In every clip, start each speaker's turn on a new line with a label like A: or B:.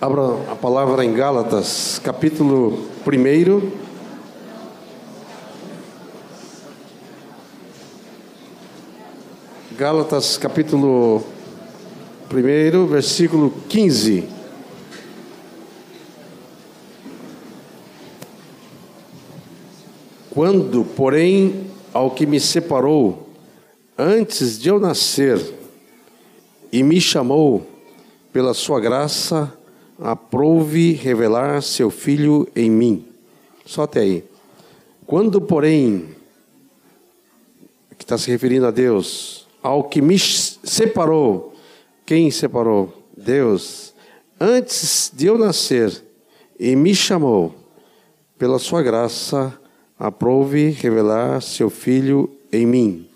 A: Abra a palavra em Gálatas, capítulo 1. Gálatas, capítulo 1, versículo 15. Quando, porém, ao que me separou antes de eu nascer e me chamou pela sua graça, aprouve revelar seu filho em mim. Só até aí. Quando, porém, que está se referindo a Deus, ao que me separou, quem separou? Deus, antes de eu nascer, e me chamou, pela sua graça, aprove revelar seu filho em mim.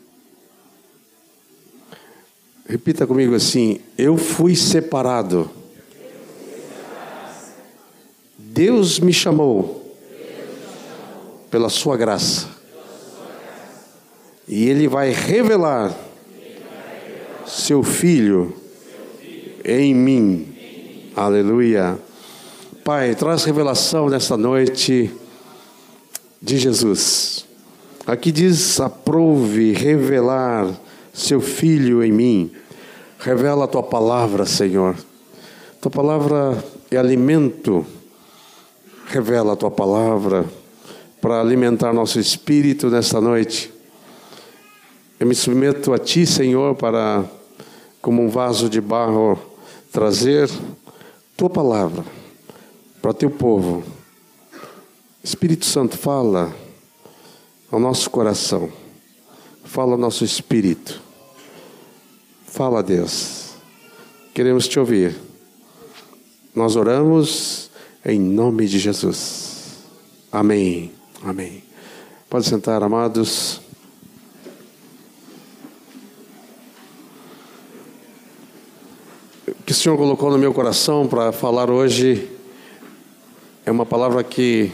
A: Repita comigo assim: Eu fui separado. Deus me chamou pela sua graça. E Ele vai revelar seu filho em mim. Aleluia. Pai, traz revelação nesta noite de Jesus. Aqui diz: aprove revelar seu filho em mim. Revela a tua palavra, Senhor. Tua palavra é alimento. Revela a tua palavra para alimentar nosso espírito nesta noite. Eu me submeto a ti, Senhor, para, como um vaso de barro, trazer tua palavra para teu povo Espírito Santo, fala ao nosso coração, fala ao nosso espírito. Fala, Deus. Queremos te ouvir. Nós oramos em nome de Jesus. Amém. Amém. Pode sentar, amados. O que o Senhor colocou no meu coração para falar hoje é uma palavra que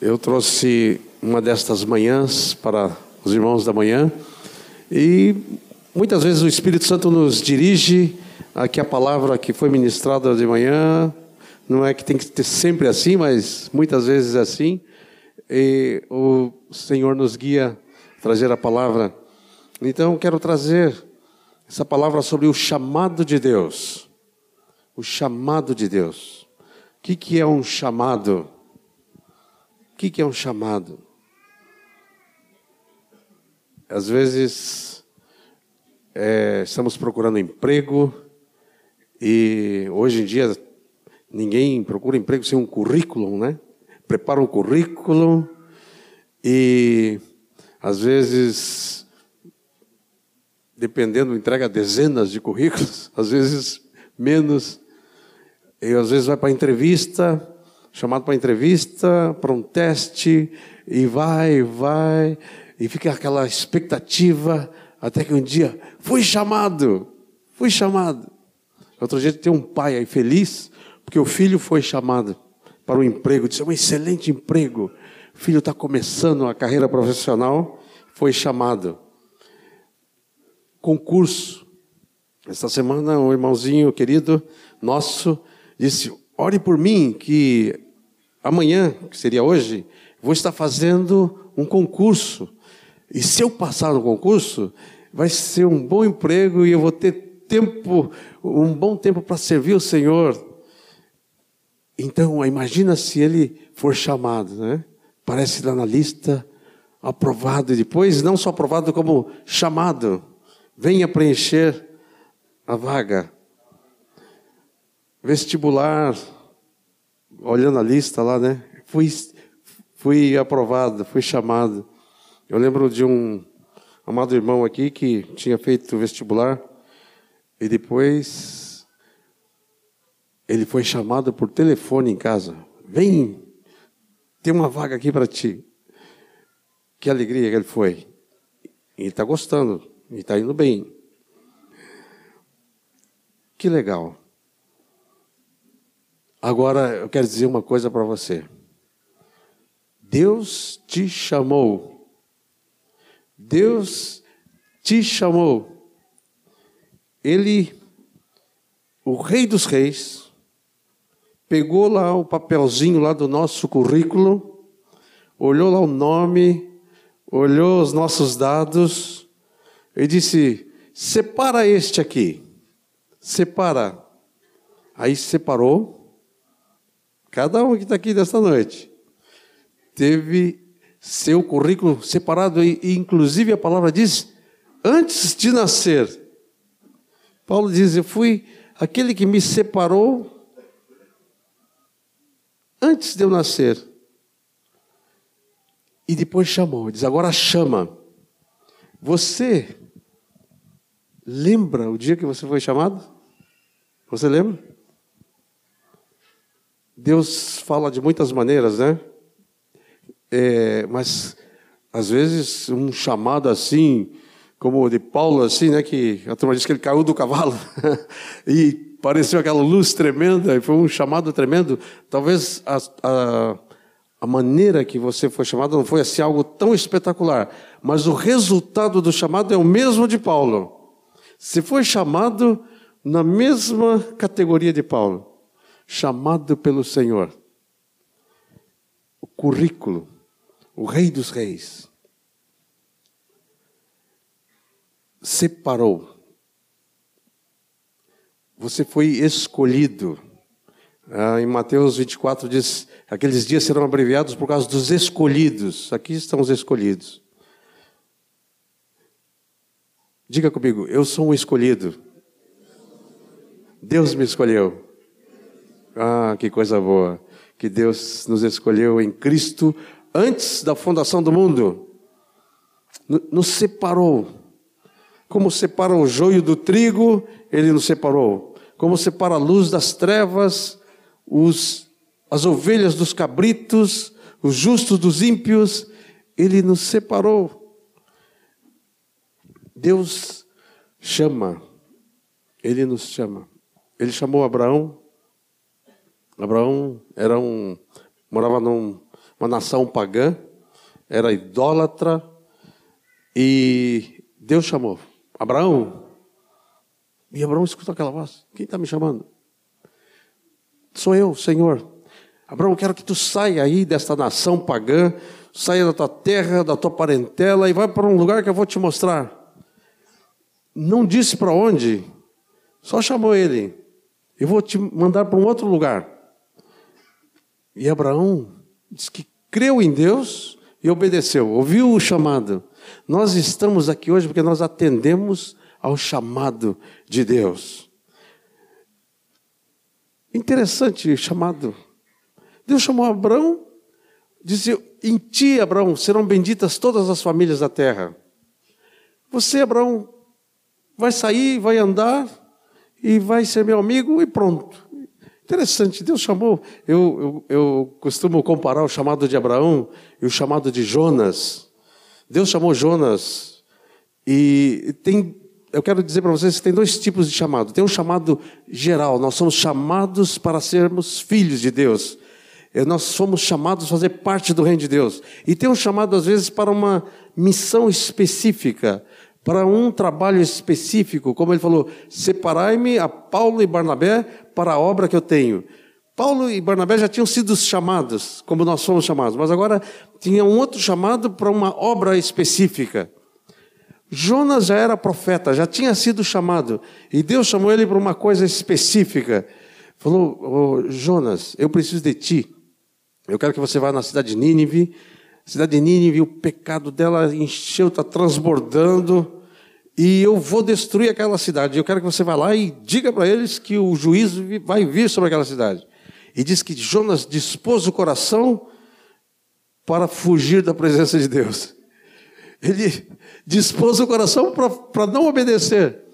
A: eu trouxe uma destas manhãs para os irmãos da manhã e muitas vezes o Espírito Santo nos dirige a que a palavra que foi ministrada de manhã não é que tem que ser sempre assim, mas muitas vezes é assim. E o Senhor nos guia a trazer a palavra. Então quero trazer essa palavra sobre o chamado de Deus. O chamado de Deus. O que, que é um chamado? que, que é um chamado? Às vezes é, estamos procurando emprego e hoje em dia ninguém procura emprego sem um currículo, né? Prepara um currículo e às vezes, dependendo, entrega dezenas de currículos, às vezes menos, e às vezes vai para entrevista chamado para entrevista, para um teste, e vai, vai, e fica aquela expectativa, até que um dia, fui chamado, fui chamado. Outro dia tem um pai aí feliz, porque o filho foi chamado para um emprego, disse, é um excelente emprego. O filho está começando a carreira profissional, foi chamado. Concurso. Esta semana, um irmãozinho querido nosso disse: Ore por mim, que amanhã, que seria hoje, vou estar fazendo um concurso. E se eu passar no concurso, vai ser um bom emprego e eu vou ter tempo, um bom tempo para servir o Senhor. Então, imagina se ele for chamado, né? Parece lá na lista, aprovado, e depois não só aprovado, como chamado. Venha preencher a vaga vestibular, olhando a lista lá, né? Fui, fui aprovado, fui chamado. Eu lembro de um amado irmão aqui que tinha feito vestibular e depois ele foi chamado por telefone em casa. Vem, tem uma vaga aqui para ti. Que alegria que ele foi. E está gostando, e está indo bem. Que legal. Agora eu quero dizer uma coisa para você. Deus te chamou. Deus te chamou. Ele, o Rei dos Reis, pegou lá o papelzinho lá do nosso currículo, olhou lá o nome, olhou os nossos dados e disse: separa este aqui, separa. Aí separou, cada um que está aqui desta noite, teve seu currículo separado, e, e inclusive a palavra diz, antes de nascer. Paulo diz: Eu fui aquele que me separou antes de eu nascer. E depois chamou, diz: Agora chama. Você lembra o dia que você foi chamado? Você lembra? Deus fala de muitas maneiras, né? É, mas às vezes um chamado assim, como o de Paulo, assim, né? Que a turma diz que ele caiu do cavalo e pareceu aquela luz tremenda, e foi um chamado tremendo. Talvez a, a, a maneira que você foi chamado não foi assim algo tão espetacular, mas o resultado do chamado é o mesmo de Paulo. Você foi chamado na mesma categoria de Paulo, chamado pelo Senhor. O currículo, o Rei dos Reis, separou. Você foi escolhido. Ah, em Mateus 24 diz: aqueles dias serão abreviados por causa dos escolhidos. Aqui estão os escolhidos. Diga comigo, eu sou um escolhido. Deus me escolheu. Ah, que coisa boa. Que Deus nos escolheu em Cristo antes da fundação do mundo. Nos separou. Como separa o joio do trigo, ele nos separou. Como separa a luz das trevas, os, as ovelhas dos cabritos, os justos dos ímpios, ele nos separou. Deus chama, ele nos chama. Ele chamou Abraão. Abraão era um morava numa nação pagã, era idólatra e Deus chamou Abraão. E Abraão escutou aquela voz: Quem está me chamando? Sou eu, Senhor. Abraão, quero que tu saia aí desta nação pagã, saia da tua terra, da tua parentela e vai para um lugar que eu vou te mostrar. Não disse para onde, só chamou ele. Eu vou te mandar para um outro lugar. E Abraão disse que creu em Deus e obedeceu, ouviu o chamado. Nós estamos aqui hoje porque nós atendemos ao chamado de Deus. Interessante chamado. Deus chamou Abraão, disse: Em ti, Abraão, serão benditas todas as famílias da terra. Você, Abraão, vai sair, vai andar e vai ser meu amigo e pronto. Interessante, Deus chamou. Eu, eu, eu costumo comparar o chamado de Abraão e o chamado de Jonas. Deus chamou Jonas e tem. Eu quero dizer para vocês que tem dois tipos de chamado. Tem um chamado geral, nós somos chamados para sermos filhos de Deus. Nós somos chamados a fazer parte do reino de Deus. E tem um chamado, às vezes, para uma missão específica para um trabalho específico, como ele falou: separai-me a Paulo e Barnabé para a obra que eu tenho. Paulo e Barnabé já tinham sido chamados, como nós fomos chamados, mas agora tinha um outro chamado para uma obra específica. Jonas já era profeta, já tinha sido chamado, e Deus chamou ele para uma coisa específica. Falou: oh, Jonas, eu preciso de ti. Eu quero que você vá na cidade de Nínive a cidade de Nínive, o pecado dela encheu, está transbordando, e eu vou destruir aquela cidade. Eu quero que você vá lá e diga para eles que o juízo vai vir sobre aquela cidade. E diz que Jonas dispôs o coração para fugir da presença de Deus. Ele dispôs o coração para não obedecer.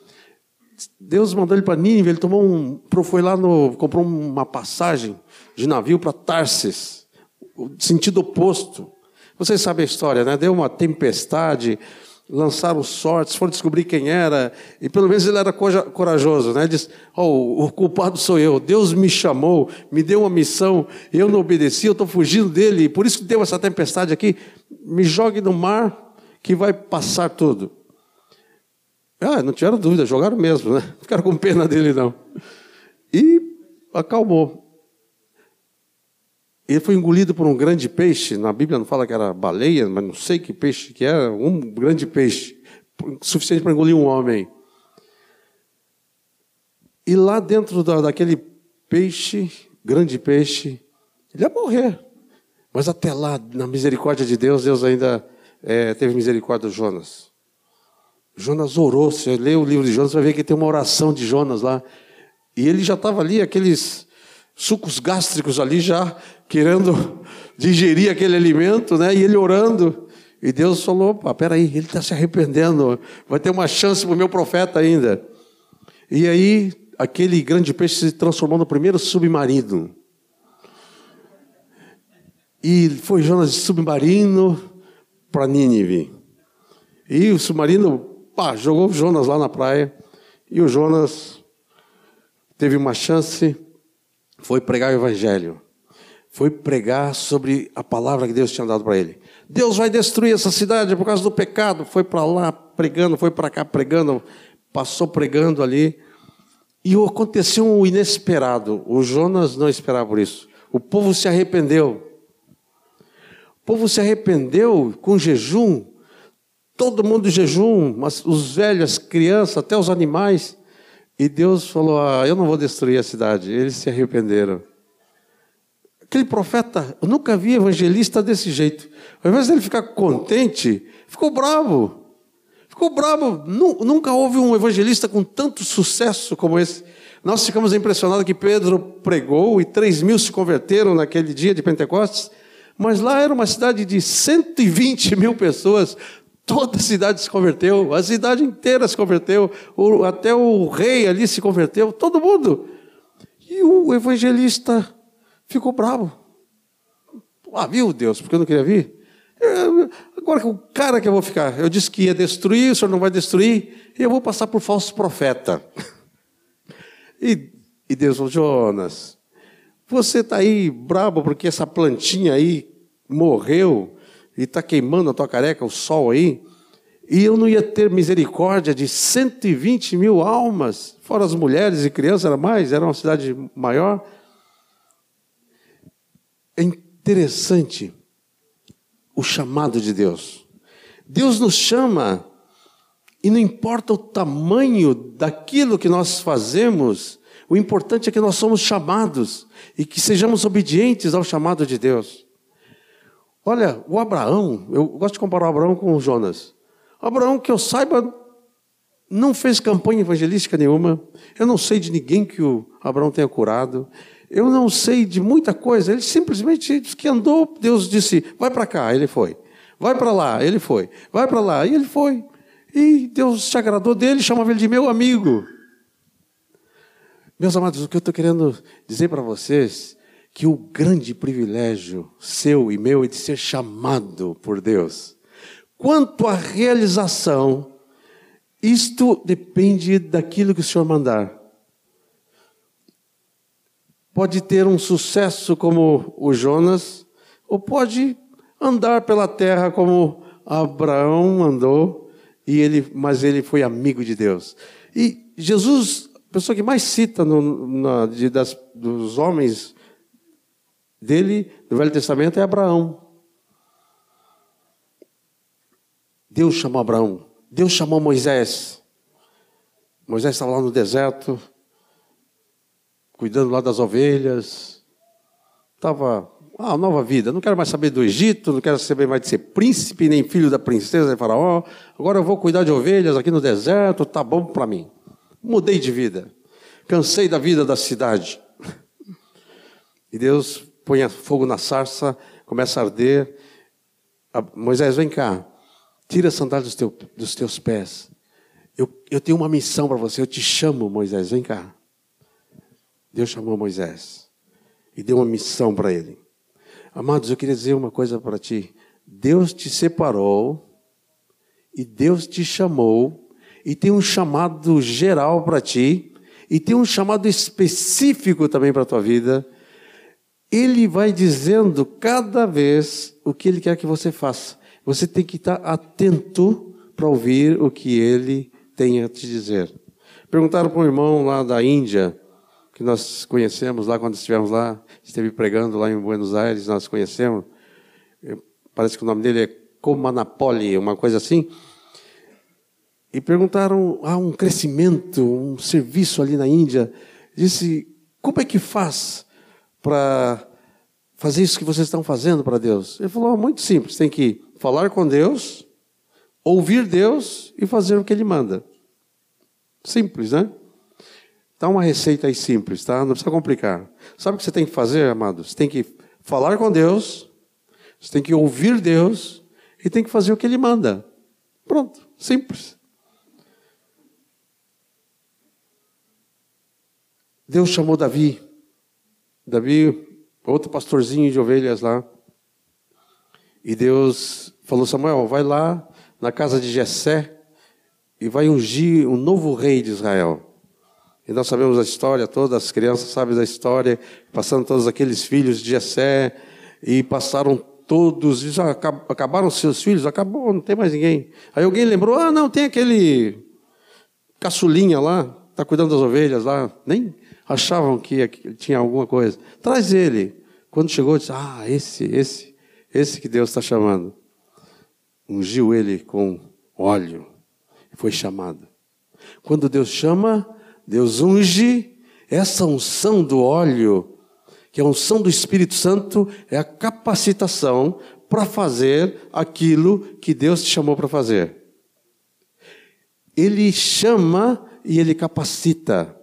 A: Deus mandou ele para Nínive, ele tomou um, foi lá no, comprou uma passagem de navio para Tarsis, sentido oposto. Vocês sabem a história, né? Deu uma tempestade, lançaram sortes, foram descobrir quem era, e pelo menos ele era corajoso, né? Diz: oh, o culpado sou eu, Deus me chamou, me deu uma missão, eu não obedeci, eu estou fugindo dele, por isso que deu essa tempestade aqui. Me jogue no mar, que vai passar tudo. Ah, não tiveram dúvida, jogaram mesmo, né? Ficaram com pena dele, não. E acalmou. Ele foi engolido por um grande peixe. Na Bíblia não fala que era baleia, mas não sei que peixe que era. Um grande peixe, suficiente para engolir um homem. E lá dentro da, daquele peixe, grande peixe, ele ia morrer. Mas até lá, na misericórdia de Deus, Deus ainda é, teve misericórdia de Jonas. Jonas orou. Você lê o livro de Jonas, vai ver que tem uma oração de Jonas lá. E ele já estava ali, aqueles sucos gástricos ali, já querendo digerir aquele alimento, né? E ele orando. E Deus falou: opa, peraí, ele está se arrependendo, vai ter uma chance para o meu profeta ainda. E aí, aquele grande peixe se transformou no primeiro submarino. E foi Jonas de submarino para Nínive. E o submarino pá, jogou o Jonas lá na praia. E o Jonas teve uma chance, foi pregar o evangelho. Foi pregar sobre a palavra que Deus tinha dado para ele. Deus vai destruir essa cidade por causa do pecado. Foi para lá pregando, foi para cá pregando, passou pregando ali. E aconteceu um inesperado. O Jonas não esperava por isso. O povo se arrependeu. Povo se arrependeu com jejum. Todo mundo jejum, mas os velhos, as crianças, até os animais. E Deus falou: ah, Eu não vou destruir a cidade. Eles se arrependeram. Aquele profeta, eu nunca vi evangelista desse jeito. Ao invés dele ficar contente, ficou bravo. Ficou bravo. Nunca houve um evangelista com tanto sucesso como esse. Nós ficamos impressionados que Pedro pregou e 3 mil se converteram naquele dia de Pentecostes. Mas lá era uma cidade de 120 mil pessoas. Toda a cidade se converteu, a cidade inteira se converteu, até o rei ali se converteu, todo mundo. E o evangelista ficou bravo. Ah, viu Deus, porque eu não queria vir? Agora, o cara que eu vou ficar, eu disse que ia destruir, o senhor não vai destruir, e eu vou passar por falso profeta. E, e Deus falou: Jonas, você está aí brabo porque essa plantinha aí morreu e está queimando a tua careca, o sol aí, e eu não ia ter misericórdia de 120 mil almas, fora as mulheres e crianças, era mais, era uma cidade maior. É interessante o chamado de Deus. Deus nos chama e não importa o tamanho daquilo que nós fazemos, o importante é que nós somos chamados e que sejamos obedientes ao chamado de Deus. Olha, o Abraão, eu gosto de comparar o Abraão com o Jonas. O Abraão, que eu saiba, não fez campanha evangelística nenhuma. Eu não sei de ninguém que o Abraão tenha curado. Eu não sei de muita coisa. Ele simplesmente que andou. Deus disse: vai para cá. Ele foi. Vai para lá. Ele foi. Vai para lá. E ele foi. E Deus se agradou dele, chamava ele de meu amigo. Meus amados, o que eu estou querendo dizer para vocês que o grande privilégio seu e meu é de ser chamado por Deus. Quanto à realização, isto depende daquilo que o Senhor mandar pode ter um sucesso como o Jonas, ou pode andar pela terra como Abraão andou, e ele, mas ele foi amigo de Deus. E Jesus, pessoa que mais cita no, na, de, das, dos homens dele, do Velho Testamento, é Abraão. Deus chamou Abraão, Deus chamou Moisés. Moisés estava lá no deserto, cuidando lá das ovelhas. Estava, ah, nova vida, não quero mais saber do Egito, não quero saber mais de ser príncipe, nem filho da princesa de Faraó. Agora eu vou cuidar de ovelhas aqui no deserto, tá bom para mim. Mudei de vida. Cansei da vida da cidade. E Deus põe fogo na sarça, começa a arder. Moisés, vem cá, tira a sandália dos, teu, dos teus pés. Eu, eu tenho uma missão para você, eu te chamo, Moisés, vem cá. Deus chamou Moisés e deu uma missão para ele. Amados, eu queria dizer uma coisa para ti. Deus te separou e Deus te chamou e tem um chamado geral para ti e tem um chamado específico também para a tua vida. Ele vai dizendo cada vez o que ele quer que você faça. Você tem que estar atento para ouvir o que ele tem a te dizer. Perguntaram para um irmão lá da Índia, que nós conhecemos lá quando estivemos lá, esteve pregando lá em Buenos Aires, nós conhecemos. Parece que o nome dele é Comanapoli, uma coisa assim. E perguntaram há ah, um crescimento, um serviço ali na Índia. Disse: como é que faz para fazer isso que vocês estão fazendo para Deus? Ele falou: muito simples, tem que falar com Deus, ouvir Deus e fazer o que Ele manda. Simples, né? Dá uma receita aí simples, tá? Não precisa complicar. Sabe o que você tem que fazer, amados? Você tem que falar com Deus, você tem que ouvir Deus e tem que fazer o que Ele manda. Pronto, simples. Deus chamou Davi. Davi, outro pastorzinho de ovelhas lá. E Deus falou: Samuel, vai lá na casa de Jessé e vai ungir um novo rei de Israel. E nós sabemos a história toda, as crianças sabem da história, passando todos aqueles filhos de Jessé, e passaram todos, e já acabaram seus filhos, acabou, não tem mais ninguém. Aí alguém lembrou, ah, não, tem aquele caçulinha lá, está cuidando das ovelhas lá, nem achavam que tinha alguma coisa. Traz ele. Quando chegou, disse, ah, esse, esse, esse que Deus está chamando. Ungiu ele com óleo, foi chamado. Quando Deus chama, Deus unge essa unção do óleo, que é a unção do Espírito Santo, é a capacitação para fazer aquilo que Deus te chamou para fazer. Ele chama e ele capacita.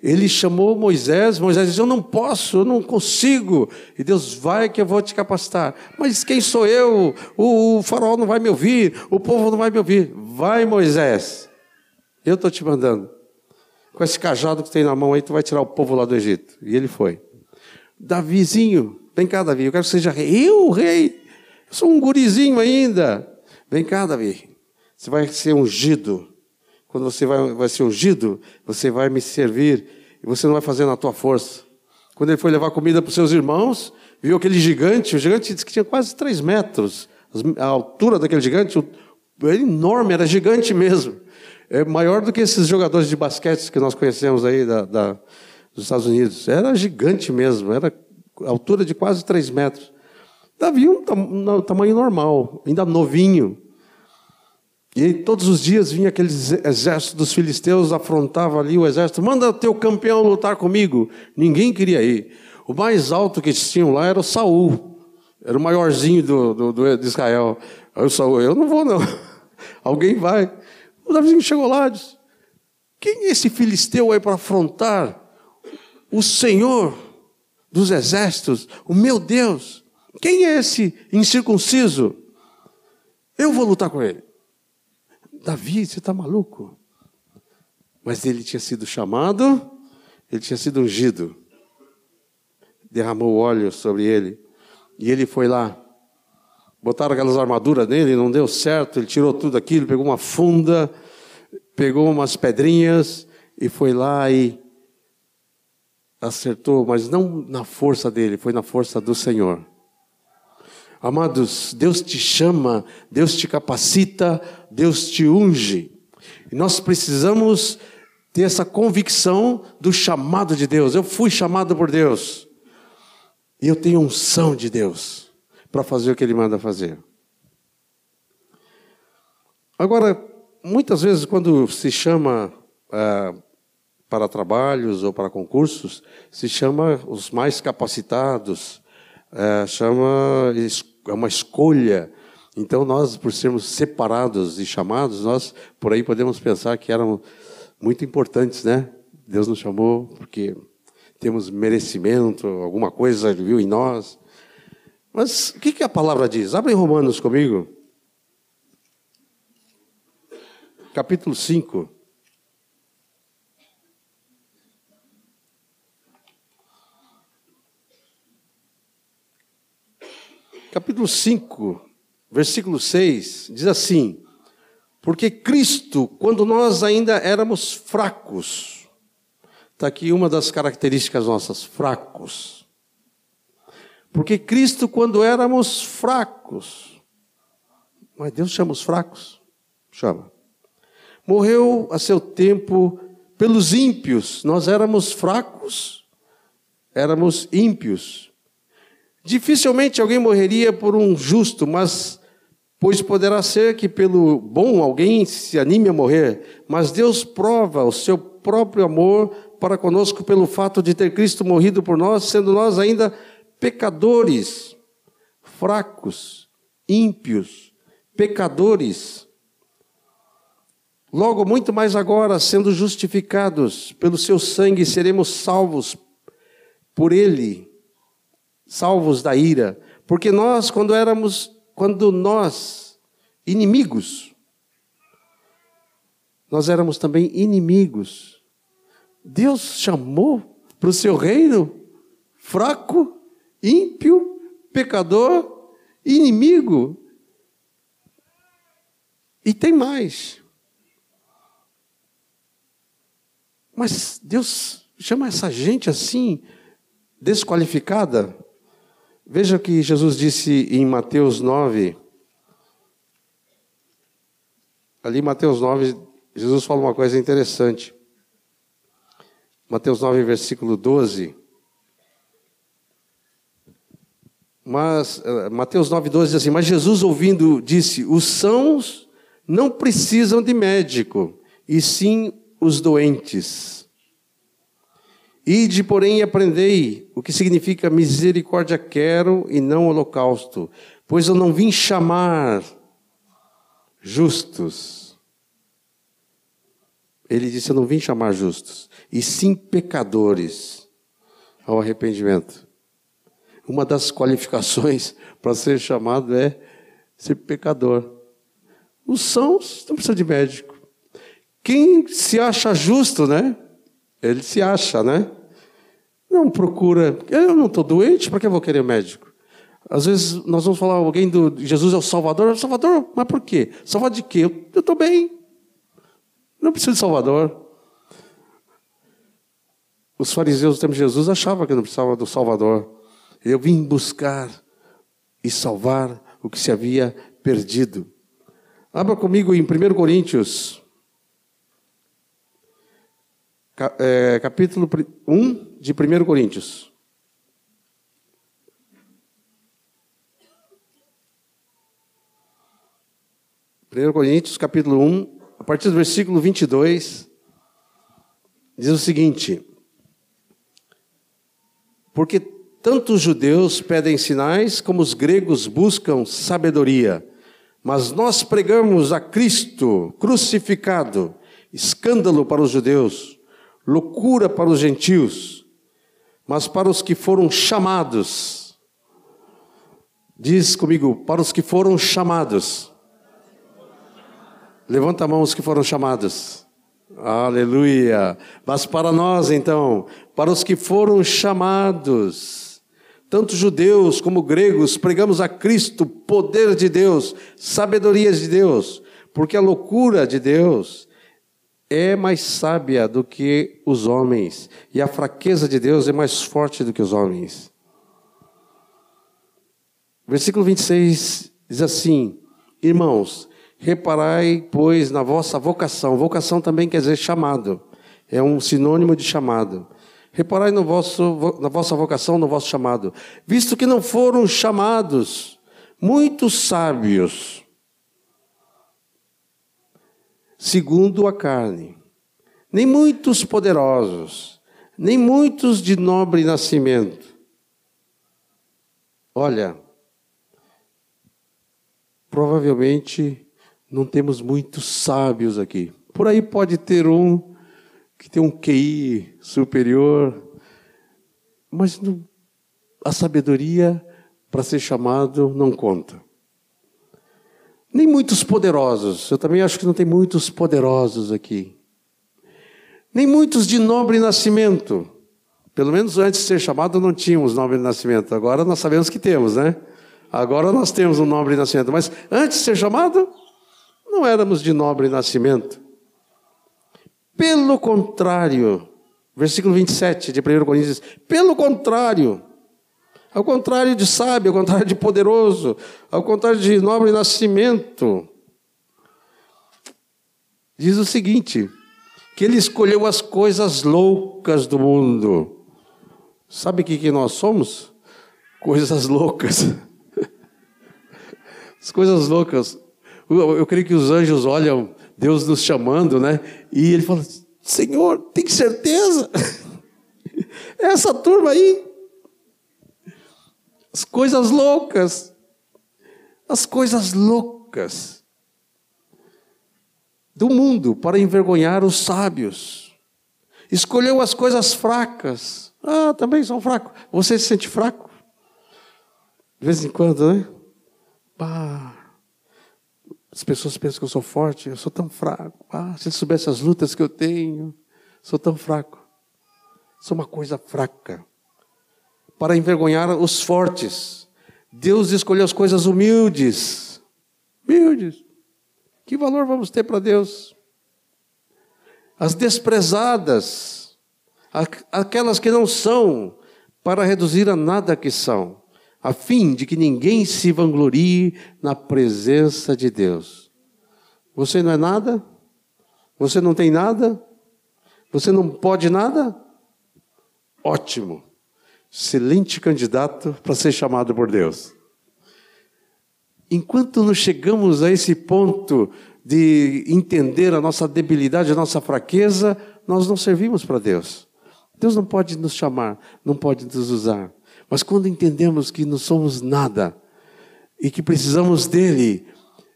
A: Ele chamou Moisés, Moisés disse: Eu não posso, eu não consigo. E Deus vai que eu vou te capacitar. Mas quem sou eu? O, o faraó não vai me ouvir, o povo não vai me ouvir. Vai, Moisés, eu estou te mandando com esse cajado que tem na mão aí, tu vai tirar o povo lá do Egito. E ele foi. Davizinho, vem cá, Davi, eu quero que seja rei. Eu, rei? Eu sou um gurizinho ainda. Vem cá, Davi. Você vai ser ungido. Quando você vai, vai ser ungido, você vai me servir. E você não vai fazer na tua força. Quando ele foi levar comida para os seus irmãos, viu aquele gigante. O gigante disse que tinha quase três metros. A altura daquele gigante, era enorme, era gigante mesmo é maior do que esses jogadores de basquete que nós conhecemos aí da, da, dos Estados Unidos. Era gigante mesmo, era altura de quase 3 metros. Davi um, um tamanho normal, ainda novinho. E todos os dias vinha aquele exército dos filisteus, afrontava ali o exército, manda teu campeão lutar comigo. Ninguém queria ir. O mais alto que tinham lá era o Saul, era o maiorzinho do, do, do de Israel. Aí o Saul, eu não vou não, alguém vai. O Davizinho chegou lá e disse: Quem é esse filisteu aí para afrontar o Senhor dos exércitos, o meu Deus? Quem é esse incircunciso? Eu vou lutar com ele. Davi, você está maluco? Mas ele tinha sido chamado, ele tinha sido ungido. Derramou óleo sobre ele. E ele foi lá Botaram aquelas armaduras nele, não deu certo, ele tirou tudo aquilo, pegou uma funda, pegou umas pedrinhas e foi lá e acertou, mas não na força dele, foi na força do Senhor. Amados, Deus te chama, Deus te capacita, Deus te unge. E nós precisamos ter essa convicção do chamado de Deus. Eu fui chamado por Deus. E eu tenho unção de Deus para fazer o que ele manda fazer. Agora, muitas vezes, quando se chama é, para trabalhos ou para concursos, se chama os mais capacitados, é, chama é uma escolha. Então, nós, por sermos separados e chamados, nós por aí podemos pensar que eram muito importantes, né? Deus nos chamou porque temos merecimento, alguma coisa ele viu em nós. Mas o que, que a palavra diz? Abre em Romanos comigo. Capítulo 5. Capítulo 5, versículo 6, diz assim: Porque Cristo, quando nós ainda éramos fracos, está aqui uma das características nossas, fracos. Porque Cristo, quando éramos fracos, mas Deus chama os fracos? Chama. Morreu a seu tempo pelos ímpios. Nós éramos fracos, éramos ímpios. Dificilmente alguém morreria por um justo, mas pois poderá ser que pelo bom alguém se anime a morrer, mas Deus prova o seu próprio amor para conosco pelo fato de ter Cristo morrido por nós, sendo nós ainda pecadores, fracos, ímpios, pecadores. Logo, muito mais agora, sendo justificados pelo seu sangue, seremos salvos por ele, salvos da ira. Porque nós, quando éramos, quando nós, inimigos, nós éramos também inimigos. Deus chamou para o seu reino fraco, ímpio, pecador, inimigo. E tem mais. Mas Deus chama essa gente assim, desqualificada. Veja o que Jesus disse em Mateus 9. Ali, Mateus 9, Jesus fala uma coisa interessante. Mateus 9, versículo 12. Mas, eh, Mateus 9, 12 diz assim: Mas Jesus, ouvindo, disse: Os sãos não precisam de médico, e sim os doentes. Ide, porém, e aprendei o que significa misericórdia quero e não holocausto, pois eu não vim chamar justos. Ele disse: Eu não vim chamar justos, e sim pecadores ao arrependimento. Uma das qualificações para ser chamado é ser pecador. Os sãos não precisam de médico. Quem se acha justo, né? Ele se acha, né? Não procura. Eu não estou doente, para que eu vou querer médico? Às vezes nós vamos falar alguém do Jesus é o Salvador. Salvador, mas por quê? Salvador de quê? Eu estou bem. Não preciso de Salvador. Os fariseus do tempo de Jesus achavam que não precisava do Salvador. Eu vim buscar e salvar o que se havia perdido. Abra comigo em 1 Coríntios, é, capítulo 1 de 1 Coríntios. Primeiro Coríntios, capítulo 1, a partir do versículo 22, diz o seguinte: Porque tanto os judeus pedem sinais, como os gregos buscam sabedoria, mas nós pregamos a Cristo crucificado, escândalo para os judeus loucura para os gentios, mas para os que foram chamados. Diz comigo, para os que foram chamados. Levanta a mão os que foram chamados. Aleluia. Mas para nós, então, para os que foram chamados, tanto judeus como gregos, pregamos a Cristo, poder de Deus, sabedoria de Deus, porque a loucura de Deus é mais sábia do que os homens, e a fraqueza de Deus é mais forte do que os homens. Versículo 26 diz assim: Irmãos, reparai, pois, na vossa vocação. Vocação também quer dizer chamado, é um sinônimo de chamado. Reparai no vosso, na vossa vocação, no vosso chamado, visto que não foram chamados muitos sábios segundo a carne, nem muitos poderosos, nem muitos de nobre nascimento. Olha, provavelmente não temos muitos sábios aqui. Por aí pode ter um que tem um QI superior, mas não, a sabedoria para ser chamado não conta. Nem muitos poderosos. Eu também acho que não tem muitos poderosos aqui. Nem muitos de nobre nascimento. Pelo menos antes de ser chamado não tínhamos nobre nascimento. Agora nós sabemos que temos, né? Agora nós temos um nobre nascimento. Mas antes de ser chamado, não éramos de nobre nascimento. Pelo contrário, versículo 27 de 1 Coríntios diz: pelo contrário, ao contrário de sábio, ao contrário de poderoso, ao contrário de nobre nascimento. Diz o seguinte: que ele escolheu as coisas loucas do mundo. Sabe o que, que nós somos? Coisas loucas. As coisas loucas. Eu, eu creio que os anjos olham Deus nos chamando, né? E ele fala: Senhor, tem certeza? Essa turma aí. As coisas loucas. As coisas loucas do mundo para envergonhar os sábios. Escolheu as coisas fracas. Ah, também são fracos. Você se sente fraco? De vez em quando, né? Ah, as pessoas pensam que eu sou forte, eu sou tão fraco. Ah, se eles soubessem as lutas que eu tenho, sou tão fraco. Sou uma coisa fraca. Para envergonhar os fortes. Deus escolheu as coisas humildes. Humildes. Que valor vamos ter para Deus? As desprezadas, aquelas que não são, para reduzir a nada que são, a fim de que ninguém se vanglorie na presença de Deus. Você não é nada? Você não tem nada? Você não pode nada? Ótimo. Excelente candidato para ser chamado por Deus. Enquanto não chegamos a esse ponto de entender a nossa debilidade, a nossa fraqueza, nós não servimos para Deus. Deus não pode nos chamar, não pode nos usar. Mas quando entendemos que não somos nada e que precisamos dele,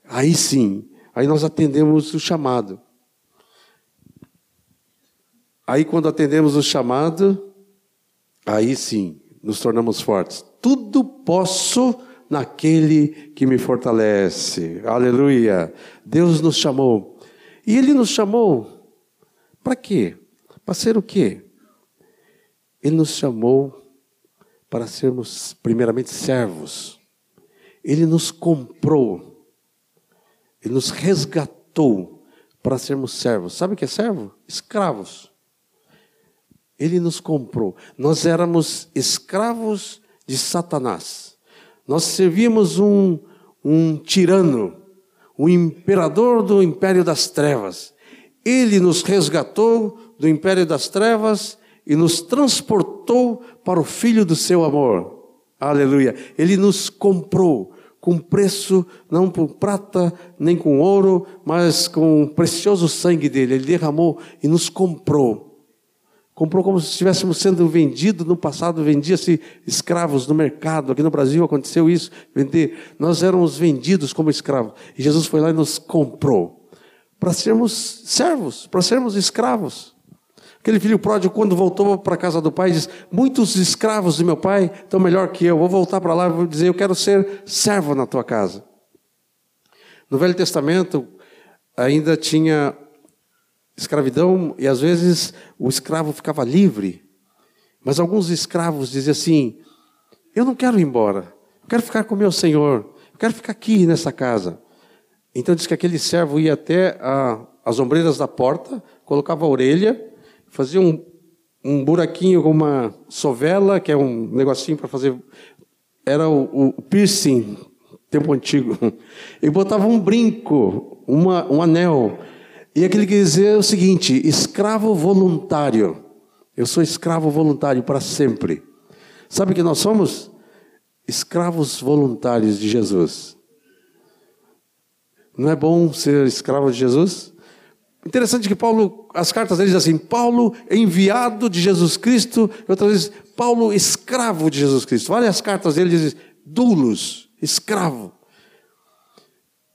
A: aí sim, aí nós atendemos o chamado. Aí quando atendemos o chamado, aí sim, nos tornamos fortes. Tudo posso naquele que me fortalece. Aleluia. Deus nos chamou. E Ele nos chamou para quê? Para ser o quê? Ele nos chamou para sermos, primeiramente, servos. Ele nos comprou. Ele nos resgatou para sermos servos. Sabe o que é servo? Escravos. Ele nos comprou. Nós éramos escravos de Satanás. Nós servíamos um, um tirano, o um imperador do império das trevas. Ele nos resgatou do império das trevas e nos transportou para o filho do seu amor. Aleluia. Ele nos comprou com preço, não por prata nem com ouro, mas com o precioso sangue dele. Ele derramou e nos comprou. Comprou como se estivéssemos sendo vendidos. No passado vendia-se escravos no mercado. Aqui no Brasil aconteceu isso, vender. Nós éramos vendidos como escravos. E Jesus foi lá e nos comprou. Para sermos servos, para sermos escravos. Aquele filho pródigo, quando voltou para a casa do pai, diz: Muitos escravos de meu pai estão melhor que eu. Vou voltar para lá e vou dizer: Eu quero ser servo na tua casa. No Velho Testamento, ainda tinha escravidão e às vezes o escravo ficava livre. Mas alguns escravos diziam assim: Eu não quero ir embora, eu quero ficar com meu senhor, eu quero ficar aqui nessa casa. Então diz que aquele servo ia até a, as ombreiras da porta, colocava a orelha, fazia um, um buraquinho com uma sovela, que é um negocinho para fazer. Era o, o piercing, tempo antigo. E botava um brinco, uma, um anel e aquele que dizer o seguinte: escravo voluntário. Eu sou escravo voluntário para sempre. Sabe que nós somos? Escravos voluntários de Jesus. Não é bom ser escravo de Jesus? Interessante que Paulo, as cartas dele dizem assim: Paulo enviado de Jesus Cristo, e outras vezes, Paulo escravo de Jesus Cristo. Olha as cartas dele dizem: dulos, escravo.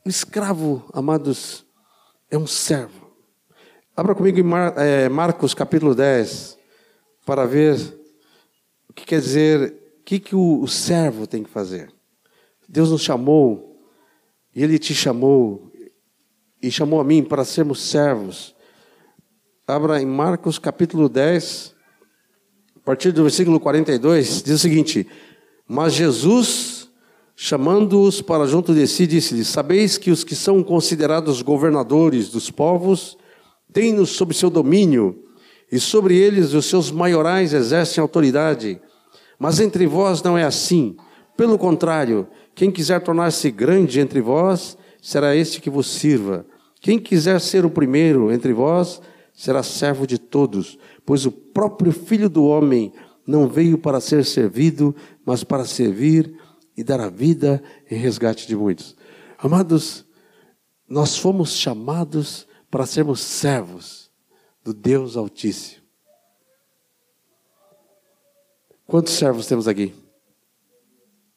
A: Escravo, amados, é um servo. Abra comigo em Mar, é, Marcos capítulo 10, para ver o que quer dizer, o que, que o, o servo tem que fazer. Deus nos chamou, e Ele te chamou, e chamou a mim para sermos servos. Abra em Marcos capítulo 10, a partir do versículo 42, diz o seguinte: Mas Jesus Chamando-os para junto de si, disse-lhes: Sabeis que os que são considerados governadores dos povos têm-nos sob seu domínio, e sobre eles os seus maiorais exercem autoridade. Mas entre vós não é assim. Pelo contrário, quem quiser tornar-se grande entre vós, será este que vos sirva. Quem quiser ser o primeiro entre vós, será servo de todos, pois o próprio Filho do Homem não veio para ser servido, mas para servir e dar a vida em resgate de muitos. Amados, nós fomos chamados para sermos servos do Deus Altíssimo. Quantos servos temos aqui?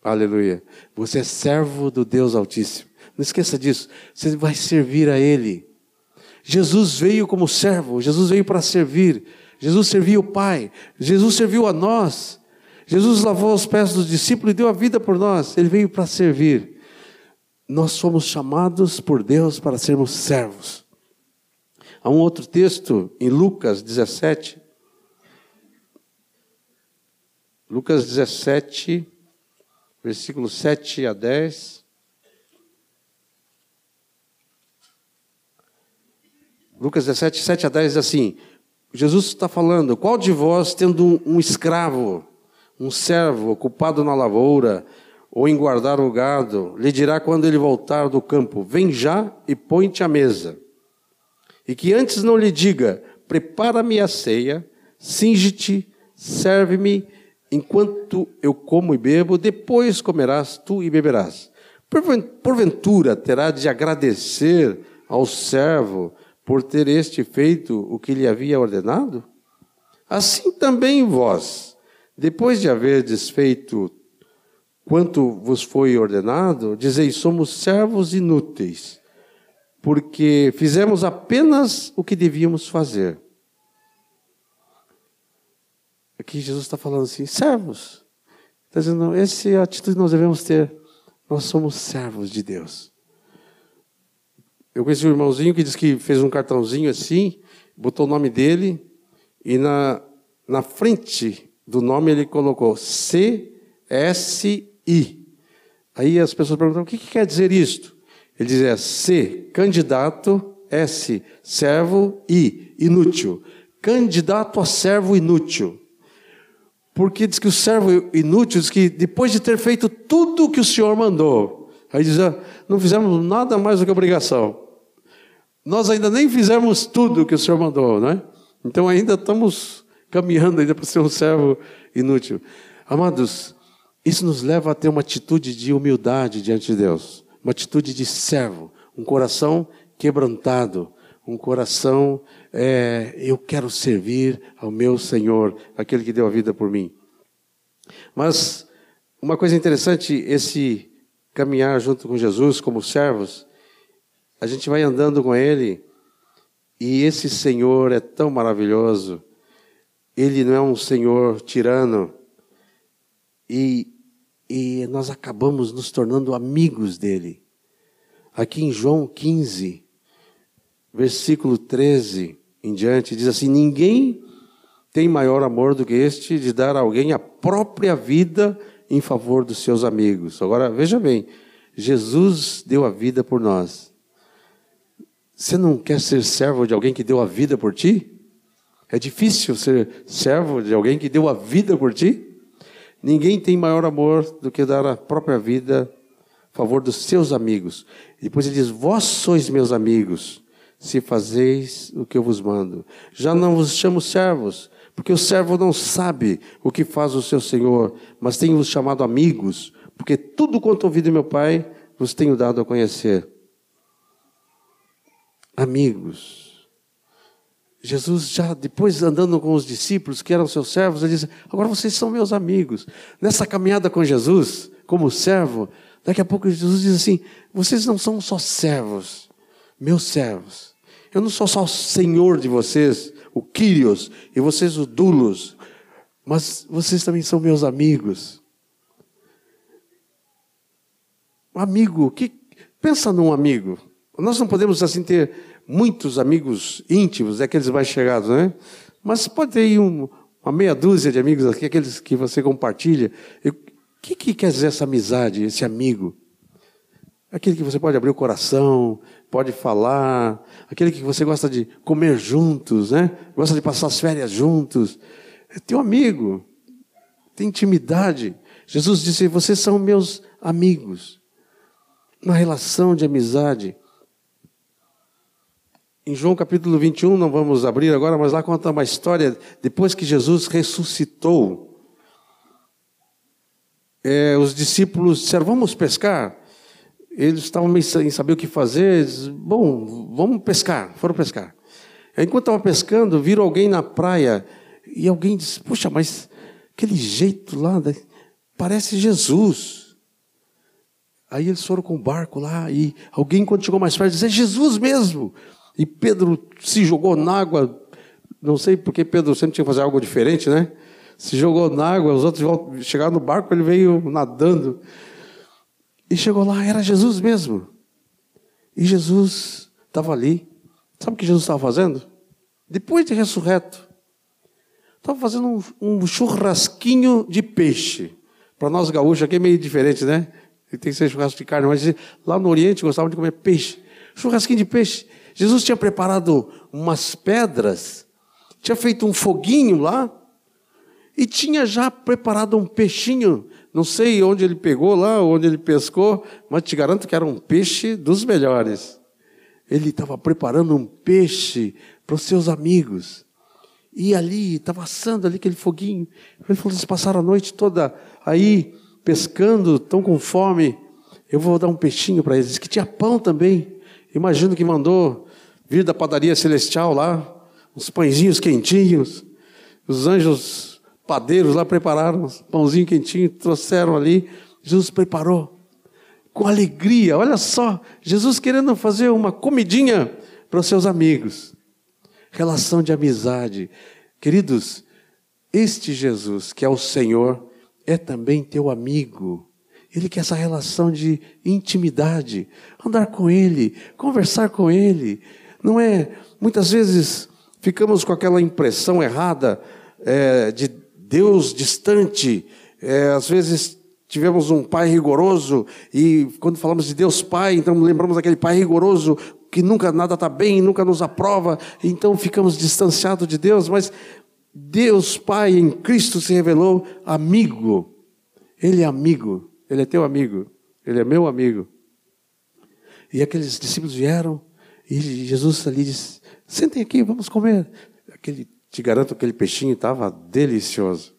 A: Aleluia. Você é servo do Deus Altíssimo. Não esqueça disso. Você vai servir a Ele. Jesus veio como servo, Jesus veio para servir. Jesus serviu o Pai, Jesus serviu a nós. Jesus lavou os pés dos discípulos e deu a vida por nós. Ele veio para servir. Nós somos chamados por Deus para sermos servos. Há um outro texto em Lucas 17. Lucas 17, versículos 7 a 10. Lucas 17, 7 a 10 diz assim: Jesus está falando, qual de vós, tendo um escravo, um servo ocupado na lavoura, ou em guardar o gado, lhe dirá quando ele voltar do campo: Vem já e põe-te à mesa. E que antes não lhe diga: Prepara-me a ceia, singe-te, serve-me, enquanto eu como e bebo, depois comerás tu e beberás. Porventura terá de agradecer ao servo por ter este feito o que lhe havia ordenado? Assim também vós, depois de haver desfeito quanto vos foi ordenado, dizeis: somos servos inúteis, porque fizemos apenas o que devíamos fazer. Aqui Jesus está falando assim: servos. Está dizendo, essa é a atitude que nós devemos ter. Nós somos servos de Deus. Eu conheci um irmãozinho que disse que fez um cartãozinho assim, botou o nome dele e na, na frente do nome ele colocou CSI. Aí as pessoas perguntam: o que, que quer dizer isto? Ele dizia C, candidato, S, servo, I, inútil. Candidato a servo inútil. Porque diz que o servo inútil diz que depois de ter feito tudo o que o Senhor mandou, aí diz, ah, não fizemos nada mais do que obrigação. Nós ainda nem fizemos tudo que o Senhor mandou, né? Então ainda estamos caminhando ainda para ser um servo inútil. Amados, isso nos leva a ter uma atitude de humildade diante de Deus, uma atitude de servo, um coração quebrantado, um coração, é, eu quero servir ao meu Senhor, aquele que deu a vida por mim. Mas uma coisa interessante, esse caminhar junto com Jesus como servos, a gente vai andando com Ele e esse Senhor é tão maravilhoso. Ele não é um Senhor tirano e, e nós acabamos nos tornando amigos dele. Aqui em João 15, versículo 13 em diante, diz assim: Ninguém tem maior amor do que este de dar a alguém a própria vida em favor dos seus amigos. Agora, veja bem, Jesus deu a vida por nós. Você não quer ser servo de alguém que deu a vida por ti? É difícil ser servo de alguém que deu a vida por ti? Ninguém tem maior amor do que dar a própria vida a favor dos seus amigos. Depois ele diz: Vós sois meus amigos, se fazeis o que eu vos mando. Já não vos chamo servos, porque o servo não sabe o que faz o seu senhor, mas tenho-vos chamado amigos, porque tudo quanto ouvi do meu Pai vos tenho dado a conhecer. Amigos. Jesus já depois andando com os discípulos que eram seus servos, ele diz: "Agora vocês são meus amigos". Nessa caminhada com Jesus, como servo, daqui a pouco Jesus diz assim: "Vocês não são só servos, meus servos. Eu não sou só o senhor de vocês, o Quírios, e vocês o Dulos, mas vocês também são meus amigos. Amigo, que pensa num amigo. Nós não podemos assim ter muitos amigos íntimos, é aqueles mais chegados, né? Mas pode ter um, uma meia dúzia de amigos aqui, aqueles que você compartilha. O que, que quer dizer essa amizade, esse amigo? Aquele que você pode abrir o coração, pode falar, aquele que você gosta de comer juntos, né? Gosta de passar as férias juntos. É teu amigo, tem intimidade. Jesus disse: Vocês são meus amigos. Uma relação de amizade. Em João capítulo 21, não vamos abrir agora, mas lá conta uma história, depois que Jesus ressuscitou, é, os discípulos disseram, vamos pescar. Eles estavam sem saber o que fazer, bom, vamos pescar, foram pescar. Enquanto estavam pescando, viram alguém na praia, e alguém disse, puxa, mas aquele jeito lá, parece Jesus. Aí eles foram com o barco lá, e alguém, quando chegou mais perto, disse, é Jesus mesmo. E Pedro se jogou na água, não sei porque Pedro sempre tinha que fazer algo diferente, né? Se jogou na água, os outros chegaram no barco, ele veio nadando. E chegou lá, era Jesus mesmo. E Jesus estava ali. Sabe o que Jesus estava fazendo? Depois de ressurreto, estava fazendo um, um, churrasquinho de peixe. Para nós gaúchos aqui é meio diferente, né? Tem que ser churrasco de carne, mas lá no Oriente gostavam de comer peixe. Churrasquinho de peixe. Jesus tinha preparado umas pedras, tinha feito um foguinho lá, e tinha já preparado um peixinho. Não sei onde ele pegou lá, onde ele pescou, mas te garanto que era um peixe dos melhores. Ele estava preparando um peixe para os seus amigos. E ali, estava assando ali aquele foguinho. Ele falou: eles passaram a noite toda aí pescando, estão com fome. Eu vou dar um peixinho para eles. Que tinha pão também. Imagino que mandou vir da padaria celestial lá, uns pãezinhos quentinhos. Os anjos padeiros lá prepararam uns pãozinho quentinho, trouxeram ali. Jesus preparou com alegria. Olha só, Jesus querendo fazer uma comidinha para os seus amigos. Relação de amizade. Queridos, este Jesus, que é o Senhor, é também teu amigo. Ele quer essa relação de intimidade, andar com Ele, conversar com Ele. Não é, muitas vezes ficamos com aquela impressão errada é, de Deus distante. É, às vezes tivemos um pai rigoroso e quando falamos de Deus Pai, então lembramos daquele pai rigoroso que nunca nada está bem, nunca nos aprova, então ficamos distanciados de Deus. Mas Deus Pai em Cristo se revelou amigo. Ele é amigo. Ele é teu amigo, ele é meu amigo. E aqueles discípulos vieram e Jesus ali disse: Sentem aqui, vamos comer. Aquele, te garanto, aquele peixinho estava delicioso.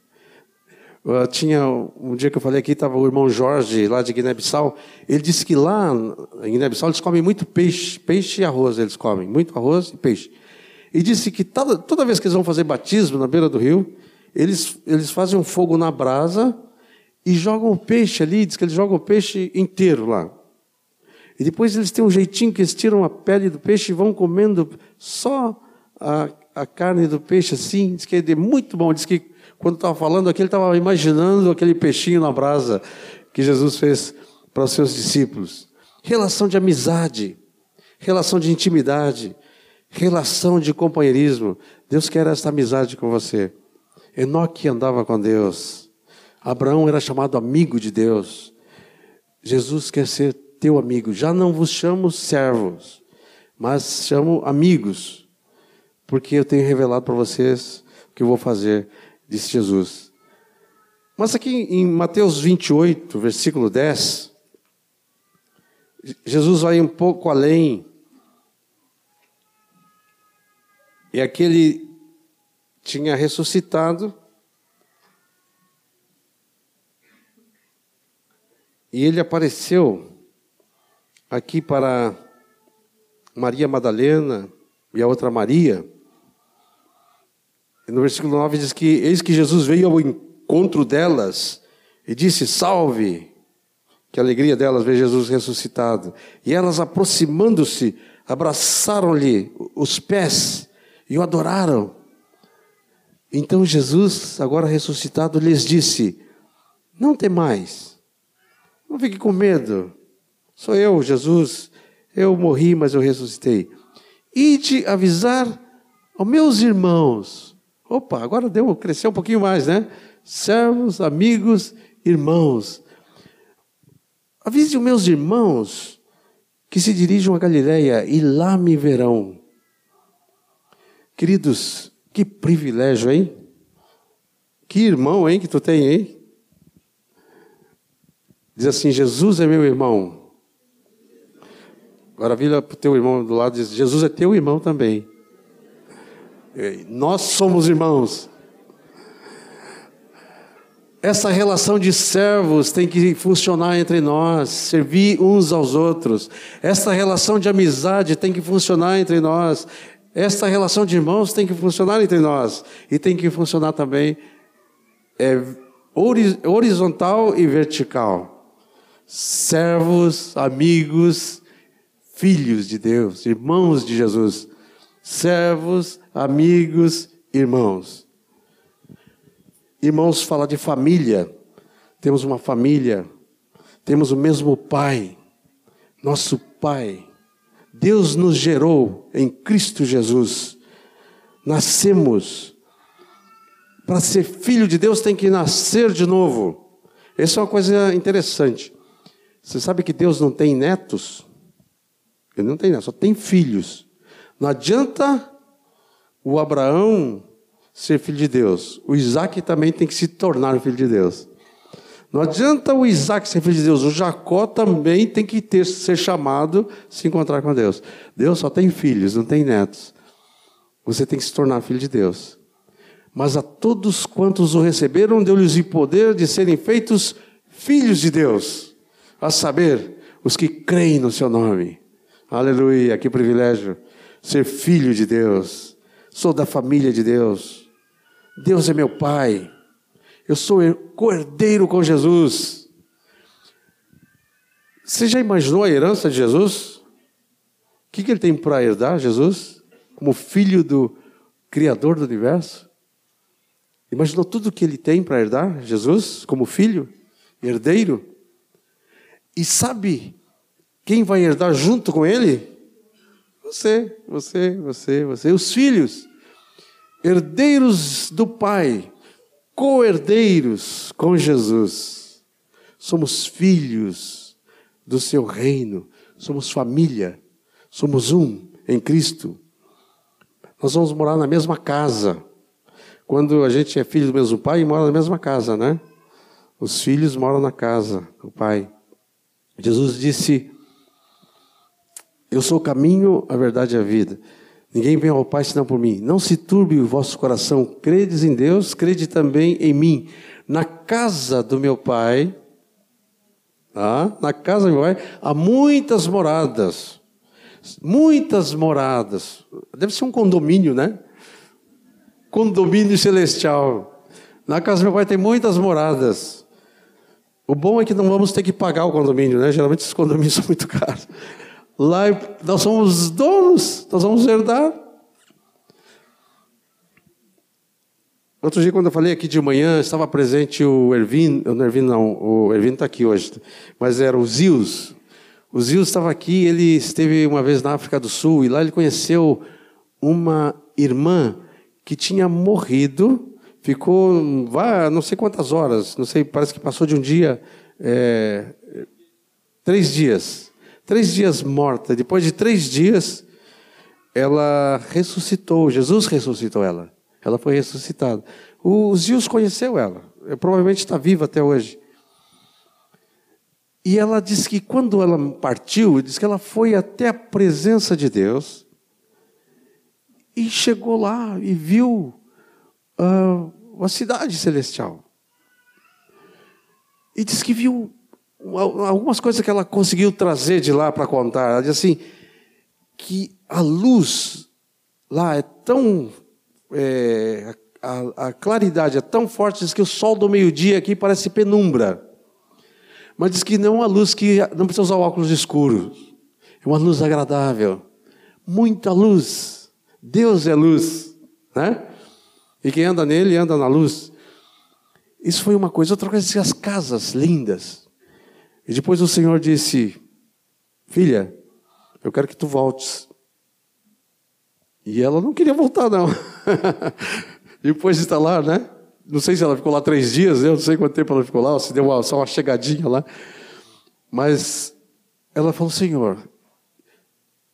A: Eu tinha um dia que eu falei aqui, estava o irmão Jorge, lá de Guiné-Bissau. Ele disse que lá em Guiné-Bissau eles comem muito peixe, peixe e arroz, eles comem, muito arroz e peixe. E disse que toda, toda vez que eles vão fazer batismo na beira do rio, eles, eles fazem um fogo na brasa e jogam o peixe ali, diz que eles jogam o peixe inteiro lá. E depois eles têm um jeitinho que eles tiram a pele do peixe e vão comendo só a, a carne do peixe assim. Diz que é muito bom. Diz que quando estava falando aqui, ele estava imaginando aquele peixinho na brasa que Jesus fez para os seus discípulos. Relação de amizade, relação de intimidade, relação de companheirismo. Deus quer essa amizade com você. Enoque andava com Deus. Abraão era chamado amigo de Deus. Jesus quer ser teu amigo. Já não vos chamo servos, mas chamo amigos, porque eu tenho revelado para vocês o que eu vou fazer, disse Jesus. Mas aqui em Mateus 28, versículo 10, Jesus vai um pouco além. E aquele tinha ressuscitado E ele apareceu aqui para Maria Madalena e a outra Maria. E no versículo 9 diz que: Eis que Jesus veio ao encontro delas e disse: Salve! Que alegria delas ver Jesus ressuscitado. E elas, aproximando-se, abraçaram-lhe os pés e o adoraram. Então Jesus, agora ressuscitado, lhes disse: Não temais. Não fique com medo. Sou eu, Jesus. Eu morri, mas eu ressuscitei. Ide avisar aos meus irmãos. Opa, agora deu, cresceu um pouquinho mais, né? Servos, amigos, irmãos. Avise os meus irmãos que se dirijam a Galiléia e lá me verão. Queridos, que privilégio, hein? Que irmão, hein, que tu tem, hein? Diz assim: Jesus é meu irmão. Agora para o teu irmão do lado diz: Jesus é teu irmão também. Nós somos irmãos. Essa relação de servos tem que funcionar entre nós, servir uns aos outros. Essa relação de amizade tem que funcionar entre nós. Esta relação de irmãos tem que funcionar entre nós. E tem que funcionar também é, horizontal e vertical. Servos, amigos, filhos de Deus, irmãos de Jesus. Servos, amigos, irmãos. Irmãos, fala de família. Temos uma família, temos o mesmo Pai, nosso Pai. Deus nos gerou em Cristo Jesus. Nascemos. Para ser filho de Deus tem que nascer de novo. Essa é uma coisa interessante. Você sabe que Deus não tem netos? Ele não tem netos, só tem filhos. Não adianta o Abraão ser filho de Deus. O Isaac também tem que se tornar filho de Deus. Não adianta o Isaac ser filho de Deus, o Jacó também tem que ter, ser chamado, se encontrar com Deus. Deus só tem filhos, não tem netos. Você tem que se tornar filho de Deus. Mas a todos quantos o receberam, deu-lhes o poder de serem feitos filhos de Deus, a saber, os que creem no seu nome. Aleluia, que privilégio ser filho de Deus. Sou da família de Deus. Deus é meu Pai. Eu sou cordeiro com Jesus. Você já imaginou a herança de Jesus? O que, que ele tem para herdar, Jesus? Como filho do Criador do universo? Imaginou tudo que ele tem para herdar, Jesus, como filho, herdeiro? E sabe quem vai herdar junto com ele? Você, você, você, você, os filhos, herdeiros do Pai, co-herdeiros com Jesus. Somos filhos do seu reino, somos família, somos um em Cristo. Nós vamos morar na mesma casa. Quando a gente é filho do mesmo pai, mora na mesma casa, né? Os filhos moram na casa do pai. Jesus disse: eu sou o caminho, a verdade e a vida. Ninguém vem ao Pai senão por mim. Não se turbe o vosso coração. Credes em Deus, crede também em mim. Na casa do meu Pai, tá? na casa do meu Pai, há muitas moradas. Muitas moradas. Deve ser um condomínio, né? Condomínio celestial. Na casa do meu Pai tem muitas moradas. O bom é que não vamos ter que pagar o condomínio, né? Geralmente esses condomínios são muito caros. Lá nós somos donos, nós vamos herdar. Outro dia, quando eu falei aqui de manhã, estava presente o Ervin, o Ervin não, o Ervin está aqui hoje, mas era o Zios. O Zios estava aqui, ele esteve uma vez na África do Sul e lá ele conheceu uma irmã que tinha morrido, ficou, vá, não sei quantas horas, não sei, parece que passou de um dia, é, três dias Três dias morta. Depois de três dias, ela ressuscitou. Jesus ressuscitou ela. Ela foi ressuscitada. O Zios conheceu ela. Provavelmente está viva até hoje. E ela disse que quando ela partiu, diz que ela foi até a presença de Deus e chegou lá e viu uh, a cidade celestial. E diz que viu algumas coisas que ela conseguiu trazer de lá para contar. Ela diz assim: que a luz lá é tão. É, a, a, claridade é tão forte diz que o sol do meio-dia aqui parece penumbra. Mas diz que não é uma luz que não precisa usar óculos escuros. É uma luz agradável. Muita luz. Deus é luz. Né? E quem anda nele anda na luz. Isso foi uma coisa. Outra coisa, as casas lindas. E depois o Senhor disse: Filha, eu quero que tu voltes. E ela não queria voltar, não. depois de estar lá, né? Não sei se ela ficou lá três dias, eu não sei quanto tempo ela ficou lá, se deu uma, só uma chegadinha lá. Mas ela falou: Senhor,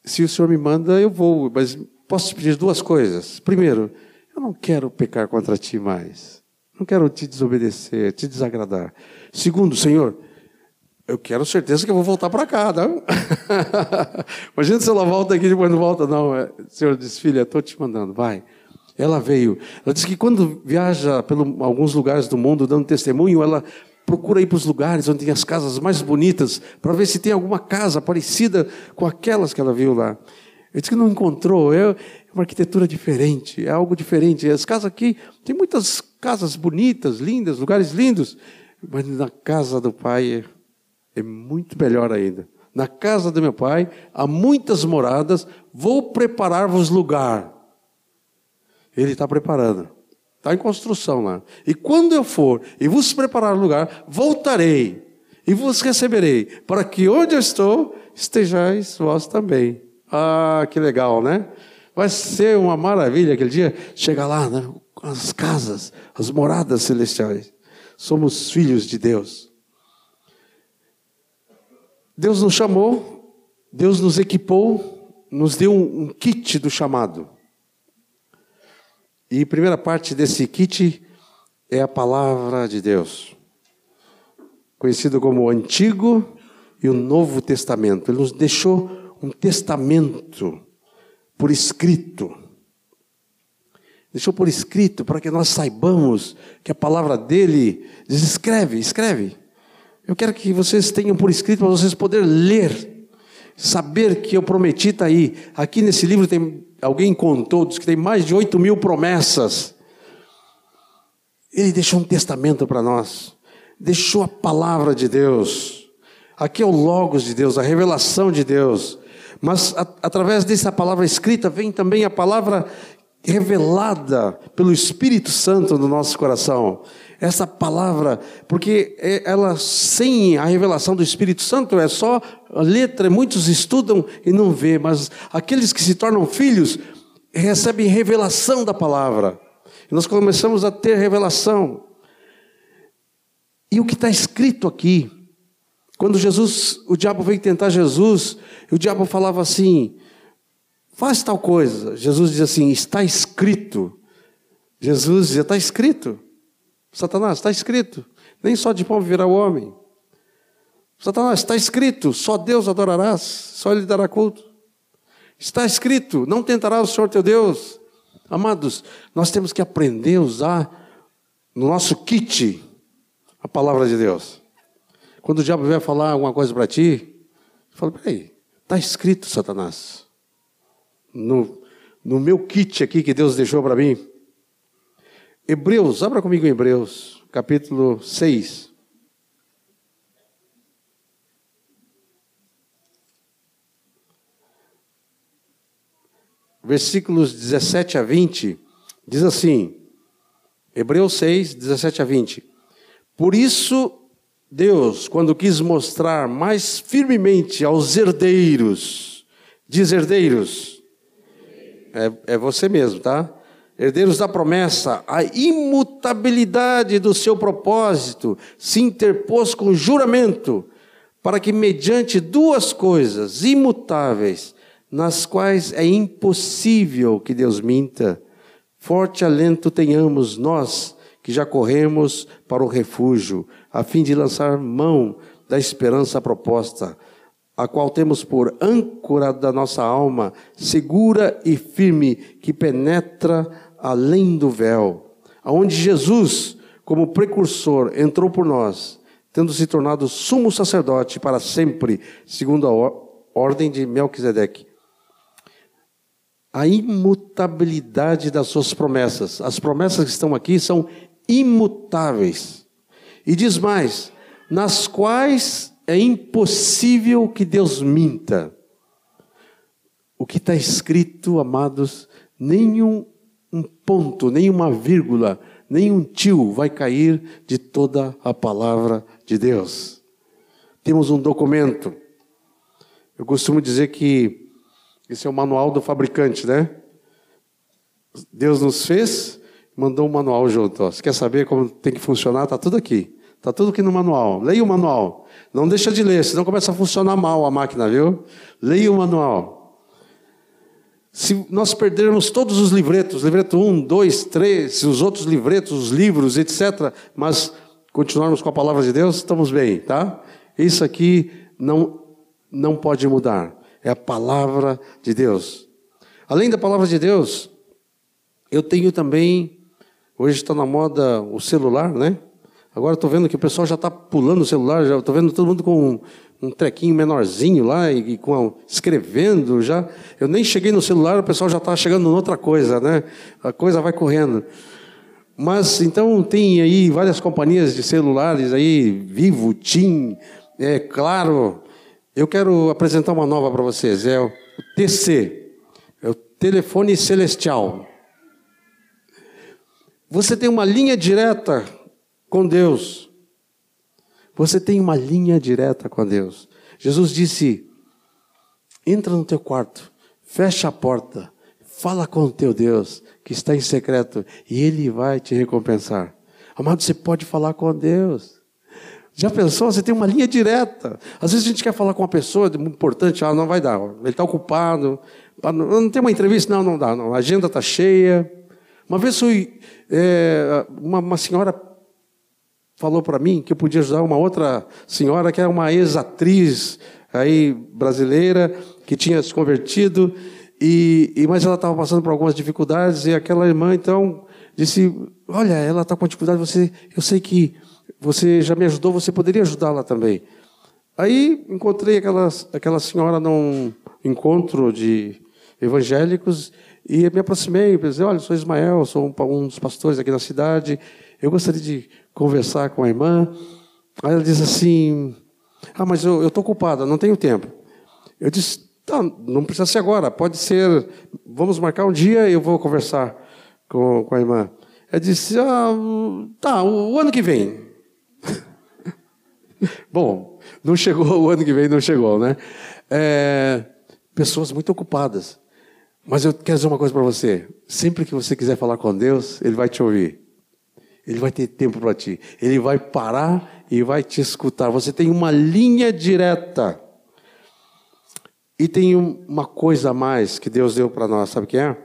A: se o Senhor me manda, eu vou, mas posso te pedir duas coisas. Primeiro, eu não quero pecar contra ti mais. Não quero te desobedecer, te desagradar. Segundo, Senhor, Eu quero certeza que eu vou voltar para cá, não? Imagina se ela volta aqui e depois não volta, não. É, senhor disse, filha, estou te mandando, vai. Ela veio. Ela disse que quando viaja por alguns lugares do mundo dando testemunho, ela procura ir para os lugares onde tem as casas mais bonitas, para ver se tem alguma casa parecida com aquelas que ela viu lá. Ele disse que não encontrou, é uma arquitetura diferente, é algo diferente. As casas aqui, tem muitas casas bonitas, lindas, lugares lindos, mas na casa do pai é muito melhor ainda. Na casa do meu pai há muitas moradas, vou preparar-vos lugar. Ele está preparando. Está em construção lá. E quando eu for e vos preparar lugar, voltarei e vos receberei, para que onde eu estou, estejais vós também. Ah, que legal, né? Vai ser uma maravilha aquele dia chegar lá, né? as casas, as moradas celestiais. Somos filhos de Deus. Deus nos chamou, Deus nos equipou, nos deu um, um kit do chamado. E a primeira parte desse kit é a palavra de Deus, conhecido como o Antigo e o Novo Testamento. Ele nos deixou um testamento por escrito. Deixou por escrito para que nós saibamos que a palavra dele diz: escreve, escreve. Eu quero que vocês tenham por escrito para vocês poderem ler, saber que eu prometi está aí. Aqui nesse livro tem alguém contou, diz que tem mais de 8 mil promessas. Ele deixou um testamento para nós, deixou a palavra de Deus. Aqui é o Logos de Deus, a revelação de Deus. Mas a, através dessa palavra escrita vem também a palavra revelada pelo Espírito Santo no nosso coração essa palavra, porque é, ela sem a revelação do Espírito Santo é só letra, muitos estudam e não vê, mas aqueles que se tornam filhos recebem revelação da palavra. E nós começamos a ter revelação. E o que está escrito aqui, quando Jesus, o diabo veio tentar Jesus, o diabo falava assim: faz tal coisa. Jesus dizia assim: está escrito. Jesus dizia: está escrito. Satanás, está escrito: nem só de pão virá o homem. Satanás, está escrito: só Deus adorarás, só Ele dará culto. Está escrito: não tentarás o Senhor teu Deus. Amados, nós temos que aprender a usar no nosso kit a palavra de Deus. Quando o diabo vier falar alguma coisa para ti, fala: peraí, está escrito, Satanás. No, no meu kit aqui que Deus deixou para mim, Hebreus, abra comigo em Hebreus, capítulo 6. Versículos 17 a 20, diz assim: Hebreus 6, 17 a 20. Por isso, Deus, quando quis mostrar mais firmemente aos herdeiros, diz herdeiros, é, é você mesmo, tá? herdeiros da promessa, a imutabilidade do seu propósito se interpôs com juramento, para que, mediante duas coisas imutáveis, nas quais é impossível que Deus minta, forte alento tenhamos nós que já corremos para o refúgio, a fim de lançar mão da esperança proposta, a qual temos por âncora da nossa alma, segura e firme, que penetra além do véu, aonde Jesus, como precursor, entrou por nós, tendo se tornado sumo sacerdote para sempre, segundo a ordem de Melquisedeque. A imutabilidade das suas promessas. As promessas que estão aqui são imutáveis. E diz mais: nas quais é impossível que Deus minta. O que está escrito, amados, nenhum um ponto, nem uma vírgula, nem um tio vai cair de toda a palavra de Deus. Temos um documento. Eu costumo dizer que esse é o manual do fabricante, né? Deus nos fez, mandou um manual junto. Ó. Você quer saber como tem que funcionar? Está tudo aqui. Está tudo aqui no manual. Leia o manual. Não deixa de ler, senão começa a funcionar mal a máquina, viu? Leia o manual. Se nós perdermos todos os livretos, livreto 1, 2, 3, os outros livretos, os livros, etc., mas continuarmos com a palavra de Deus, estamos bem, tá? Isso aqui não, não pode mudar. É a palavra de Deus. Além da palavra de Deus, eu tenho também, hoje está na moda o celular, né? Agora estou vendo que o pessoal já está pulando o celular, já estou vendo todo mundo com um, um trequinho menorzinho lá e, e com a, escrevendo já. Eu nem cheguei no celular, o pessoal já está chegando em outra coisa, né? A coisa vai correndo. Mas então tem aí várias companhias de celulares aí, Vivo, TIM, é claro. Eu quero apresentar uma nova para vocês, é o TC, é o telefone celestial. Você tem uma linha direta com Deus. Você tem uma linha direta com Deus. Jesus disse: entra no teu quarto, fecha a porta, fala com o teu Deus, que está em secreto, e Ele vai te recompensar. Amado, você pode falar com Deus. Já pensou? Você tem uma linha direta. Às vezes a gente quer falar com uma pessoa importante, ah, não vai dar, ele está ocupado. Não tem uma entrevista? Não, não dá, não. a agenda está cheia. Uma vez fui, é, uma, uma senhora falou para mim que eu podia ajudar uma outra senhora que era uma ex-atriz aí brasileira que tinha se convertido e, e mas ela estava passando por algumas dificuldades e aquela irmã então disse olha ela está com dificuldade você eu sei que você já me ajudou você poderia ajudá-la também. Aí encontrei aquela aquela senhora num encontro de evangélicos e me aproximei e disse olha sou Ismael sou um, um dos pastores aqui da cidade eu gostaria de conversar com a irmã. Aí ela diz assim: Ah, mas eu estou ocupada, não tenho tempo. Eu disse: Tá, não precisa ser agora, pode ser. Vamos marcar um dia e eu vou conversar com, com a irmã. Ela disse: Ah, tá, o, o ano que vem. Bom, não chegou o ano que vem, não chegou, né? É, pessoas muito ocupadas. Mas eu quero dizer uma coisa para você: sempre que você quiser falar com Deus, Ele vai te ouvir. Ele vai ter tempo para ti. Ele vai parar e vai te escutar. Você tem uma linha direta. E tem uma coisa a mais que Deus deu para nós, sabe o que é?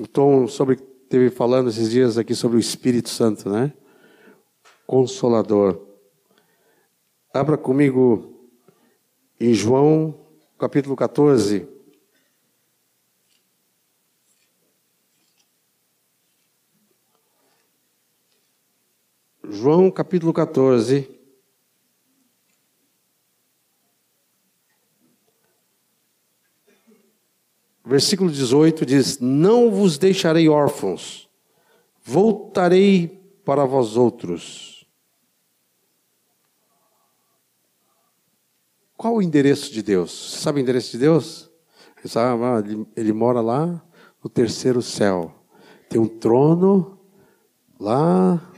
A: O Tom sobre, teve falando esses dias aqui sobre o Espírito Santo, né? Consolador. Abra comigo em João capítulo 14. João capítulo 14. Versículo 18 diz: Não vos deixarei órfãos, voltarei para vós outros. Qual o endereço de Deus? Sabe o endereço de Deus? Ele, ele mora lá no terceiro céu. Tem um trono lá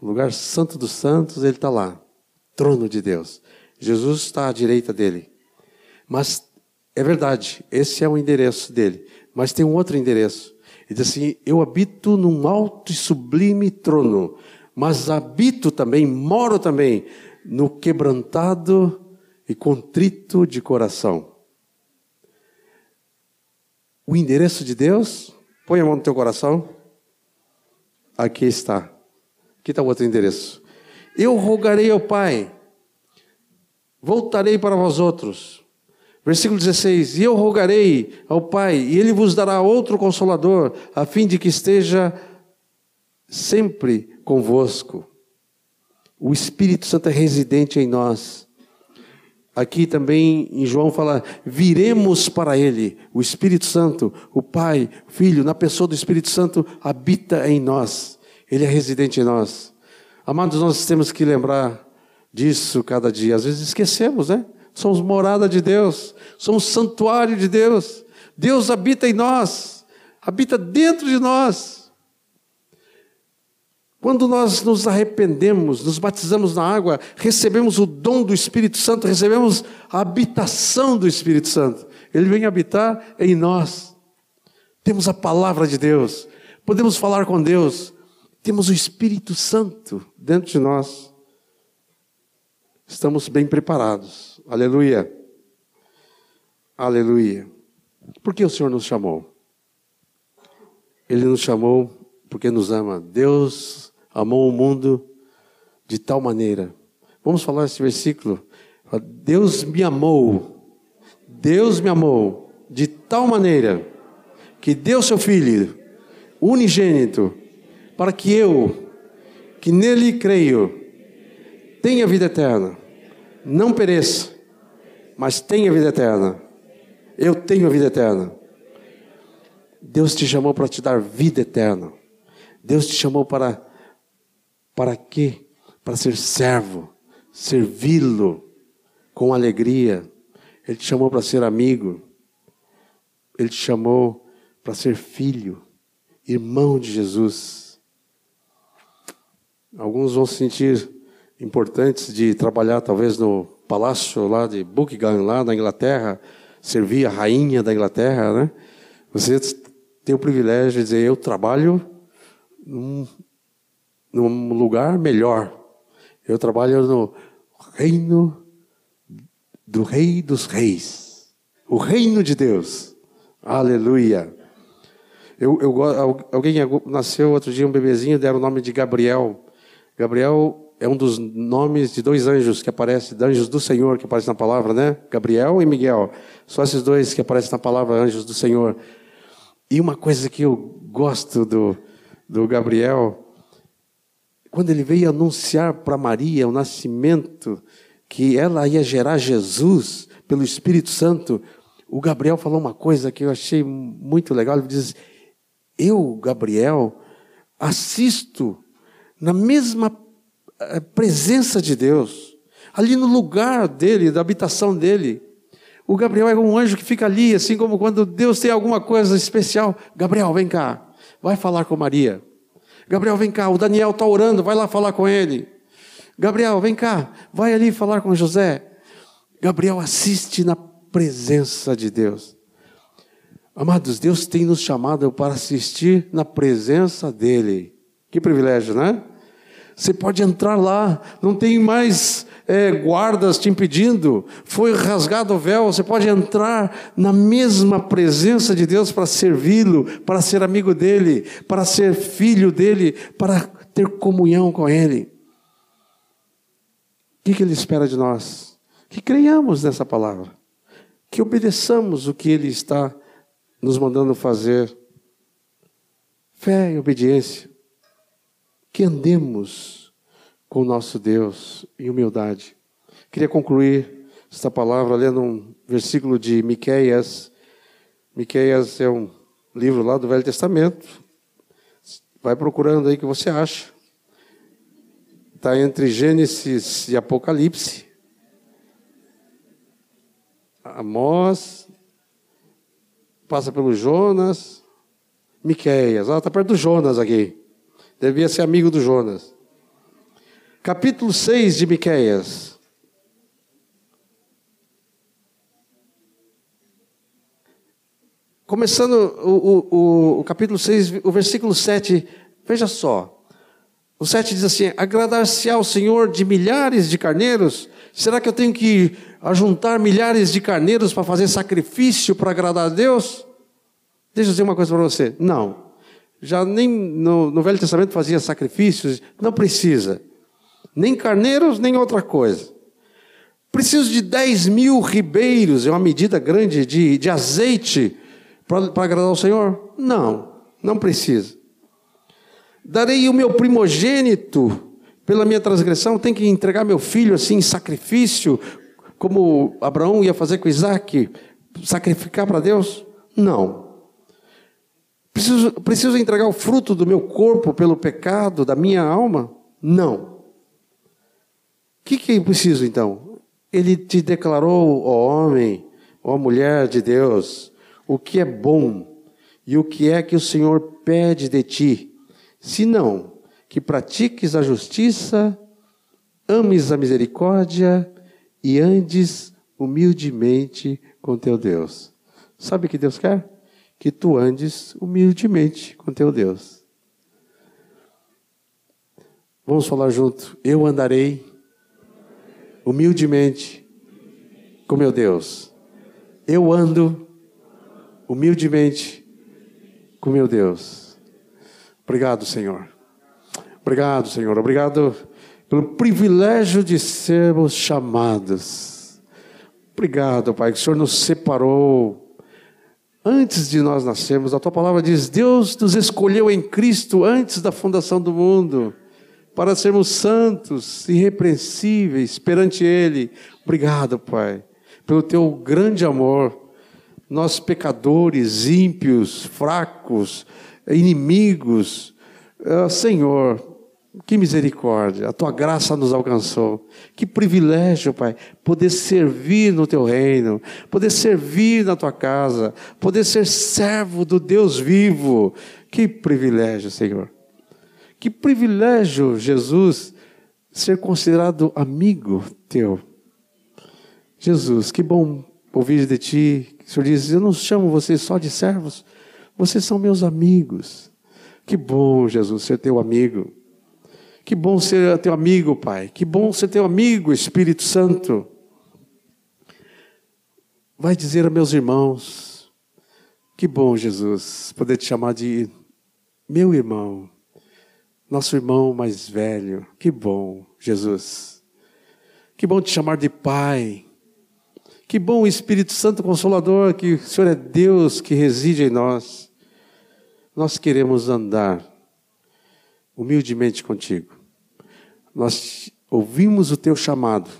A: o lugar santo dos santos, ele está lá. Trono de Deus. Jesus está à direita dele. Mas é verdade, esse é o endereço dele. Mas tem um outro endereço. Ele diz assim: Eu habito num alto e sublime trono, mas habito também, moro também, no quebrantado e contrito de coração. O endereço de Deus, põe a mão no teu coração. Aqui está. Aqui está o outro endereço. Eu rogarei ao Pai, voltarei para vós outros. Versículo 16: E eu rogarei ao Pai, e Ele vos dará outro consolador, a fim de que esteja sempre convosco. O Espírito Santo é residente em nós. Aqui também em João fala: viremos para Ele. O Espírito Santo, o Pai, o Filho, na pessoa do Espírito Santo, habita em nós. Ele é residente em nós. Amados, nós temos que lembrar disso cada dia. Às vezes esquecemos, né? Somos morada de Deus, somos santuário de Deus. Deus habita em nós, habita dentro de nós. Quando nós nos arrependemos, nos batizamos na água, recebemos o dom do Espírito Santo, recebemos a habitação do Espírito Santo. Ele vem habitar em nós. Temos a palavra de Deus, podemos falar com Deus, temos o Espírito Santo dentro de nós. Estamos bem preparados. Aleluia. Aleluia. Por que o Senhor nos chamou? Ele nos chamou porque nos ama. Deus amou o mundo de tal maneira. Vamos falar esse versículo. Deus me amou, Deus me amou de tal maneira que deu seu Filho unigênito para que eu, que nele creio, tenha vida eterna, não pereça, mas tenha vida eterna. Eu tenho a vida eterna. Deus te chamou para te dar vida eterna. Deus te chamou para para quê? Para ser servo, servi-lo com alegria. Ele te chamou para ser amigo. Ele te chamou para ser filho, irmão de Jesus. Alguns vão se sentir importantes de trabalhar talvez no palácio lá de Buckingham, lá na Inglaterra, servir a rainha da Inglaterra, né? Você tem o privilégio de dizer, eu trabalho num, num lugar melhor. Eu trabalho no reino do Rei dos Reis, o reino de Deus. Aleluia. Eu, eu, alguém nasceu outro dia um bebezinho, deram o nome de Gabriel. Gabriel é um dos nomes de dois anjos que aparecem, anjos do Senhor que aparecem na palavra, né? Gabriel e Miguel. Só esses dois que aparecem na palavra, anjos do Senhor. E uma coisa que eu gosto do, do Gabriel, quando ele veio anunciar para Maria o nascimento, que ela ia gerar Jesus pelo Espírito Santo, o Gabriel falou uma coisa que eu achei muito legal. Ele diz: Eu, Gabriel, assisto na mesma eh, presença de Deus, ali no lugar dele, da habitação dele. O Gabriel é um anjo que fica ali, assim como quando Deus tem alguma coisa especial. Gabriel, vem cá, vai falar com Maria. Gabriel, vem cá, o Daniel está orando, vai lá falar com ele. Gabriel, vem cá, vai ali falar com José. Gabriel assiste na presença de Deus. Amados, Deus tem nos chamado para assistir na presença dEle. Que privilégio, né? Você pode entrar lá, não tem mais é, guardas te impedindo, foi rasgado o véu, você pode entrar na mesma presença de Deus para servi-lo, para ser amigo dele, para ser filho dele, para ter comunhão com ele. O que, que ele espera de nós? Que creiamos nessa palavra, que obedeçamos o que ele está nos mandando fazer. Fé e obediência, que andemos com o nosso Deus em humildade. Queria concluir esta palavra lendo um versículo de Miqueias. Miqueias é um livro lá do Velho Testamento. Vai procurando aí que você acha. Está entre Gênesis e Apocalipse. Amós, passa pelo Jonas, Miqueias. Ah, está perto do Jonas aqui. Devia ser amigo do Jonas capítulo 6 de Miqueias. Começando o, o, o, capítulo 6, o versículo 7, veja só. O 7 diz assim: Agradar-se ao Senhor de milhares de carneiros? Será que eu tenho que ajuntar milhares de carneiros para fazer sacrifício para agradar a Deus? Deixa eu dizer uma coisa para você. Não. Já nem no, no Velho Testamento fazia sacrifícios, não precisa nem carneiros, nem outra coisa. Preciso de 10 mil ribeiros, é uma medida grande de, de azeite para agradar ao Senhor? Não, não precisa. Darei o meu primogênito pela minha transgressão, tem que entregar meu filho assim em sacrifício, como Abraão ia fazer com Isaac, sacrificar para Deus? Não. Preciso, preciso entregar o fruto do meu corpo pelo pecado da minha alma? Não que, que é preciso então? Ele te declarou, ó homem, ó mulher de Deus, o que é bom e o que é que o Senhor pede de ti, senão que pratiques a justiça, ames a misericórdia e andes humildemente com teu Deus. Sabe o que Deus quer? Que tu andes humildemente com teu Deus. Vamos falar junto. Eu andarei humildemente com meu Deus. Eu ando humildemente com meu Deus. Obrigado, Senhor. Obrigado, Senhor. Obrigado pelo privilégio de sermos chamados. Obrigado, Pai, que o Senhor nos separou antes de nós nascermos. A tua palavra diz: Deus nos escolheu em Cristo antes da fundação do mundo para sermos santos, irrepreensíveis perante Ele. Obrigado, Pai, pelo teu grande amor. Nós, pecadores, ímpios, fracos, inimigos, ah, Senhor, que misericórdia, a tua graça nos alcançou. Que privilégio, Pai, poder servir no teu reino, poder servir na tua casa, poder ser servo do Deus vivo. Que privilégio, Senhor. Que privilégio, Jesus, ser considerado amigo teu. Jesus, que bom ouvir de ti. O Senhor diz: Eu não chamo vocês só de servos, vocês são meus amigos. Que bom, Jesus, ser teu amigo. Que bom ser teu amigo, Pai. Que bom ser teu amigo, Espírito Santo. Vai dizer a meus irmãos: Que bom, Jesus, poder te chamar de meu irmão nosso irmão mais velho. Que bom, Jesus. Que bom te chamar de Pai. Que bom Espírito Santo Consolador, que o Senhor é Deus que reside em nós. Nós queremos andar humildemente contigo. Nós ouvimos o teu chamado,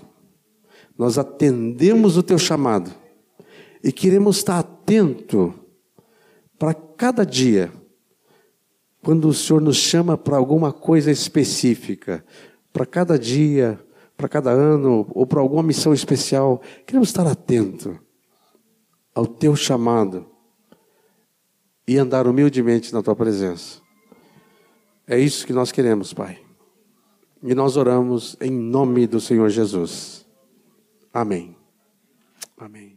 A: nós atendemos o teu chamado e queremos estar atento para cada dia quando o Senhor nos chama para alguma coisa específica, para cada dia, para cada ano, ou para alguma missão especial, queremos estar atento ao teu chamado e andar humildemente na tua presença. É isso que nós queremos, Pai. E nós oramos em nome do Senhor Jesus. Amém. Amém.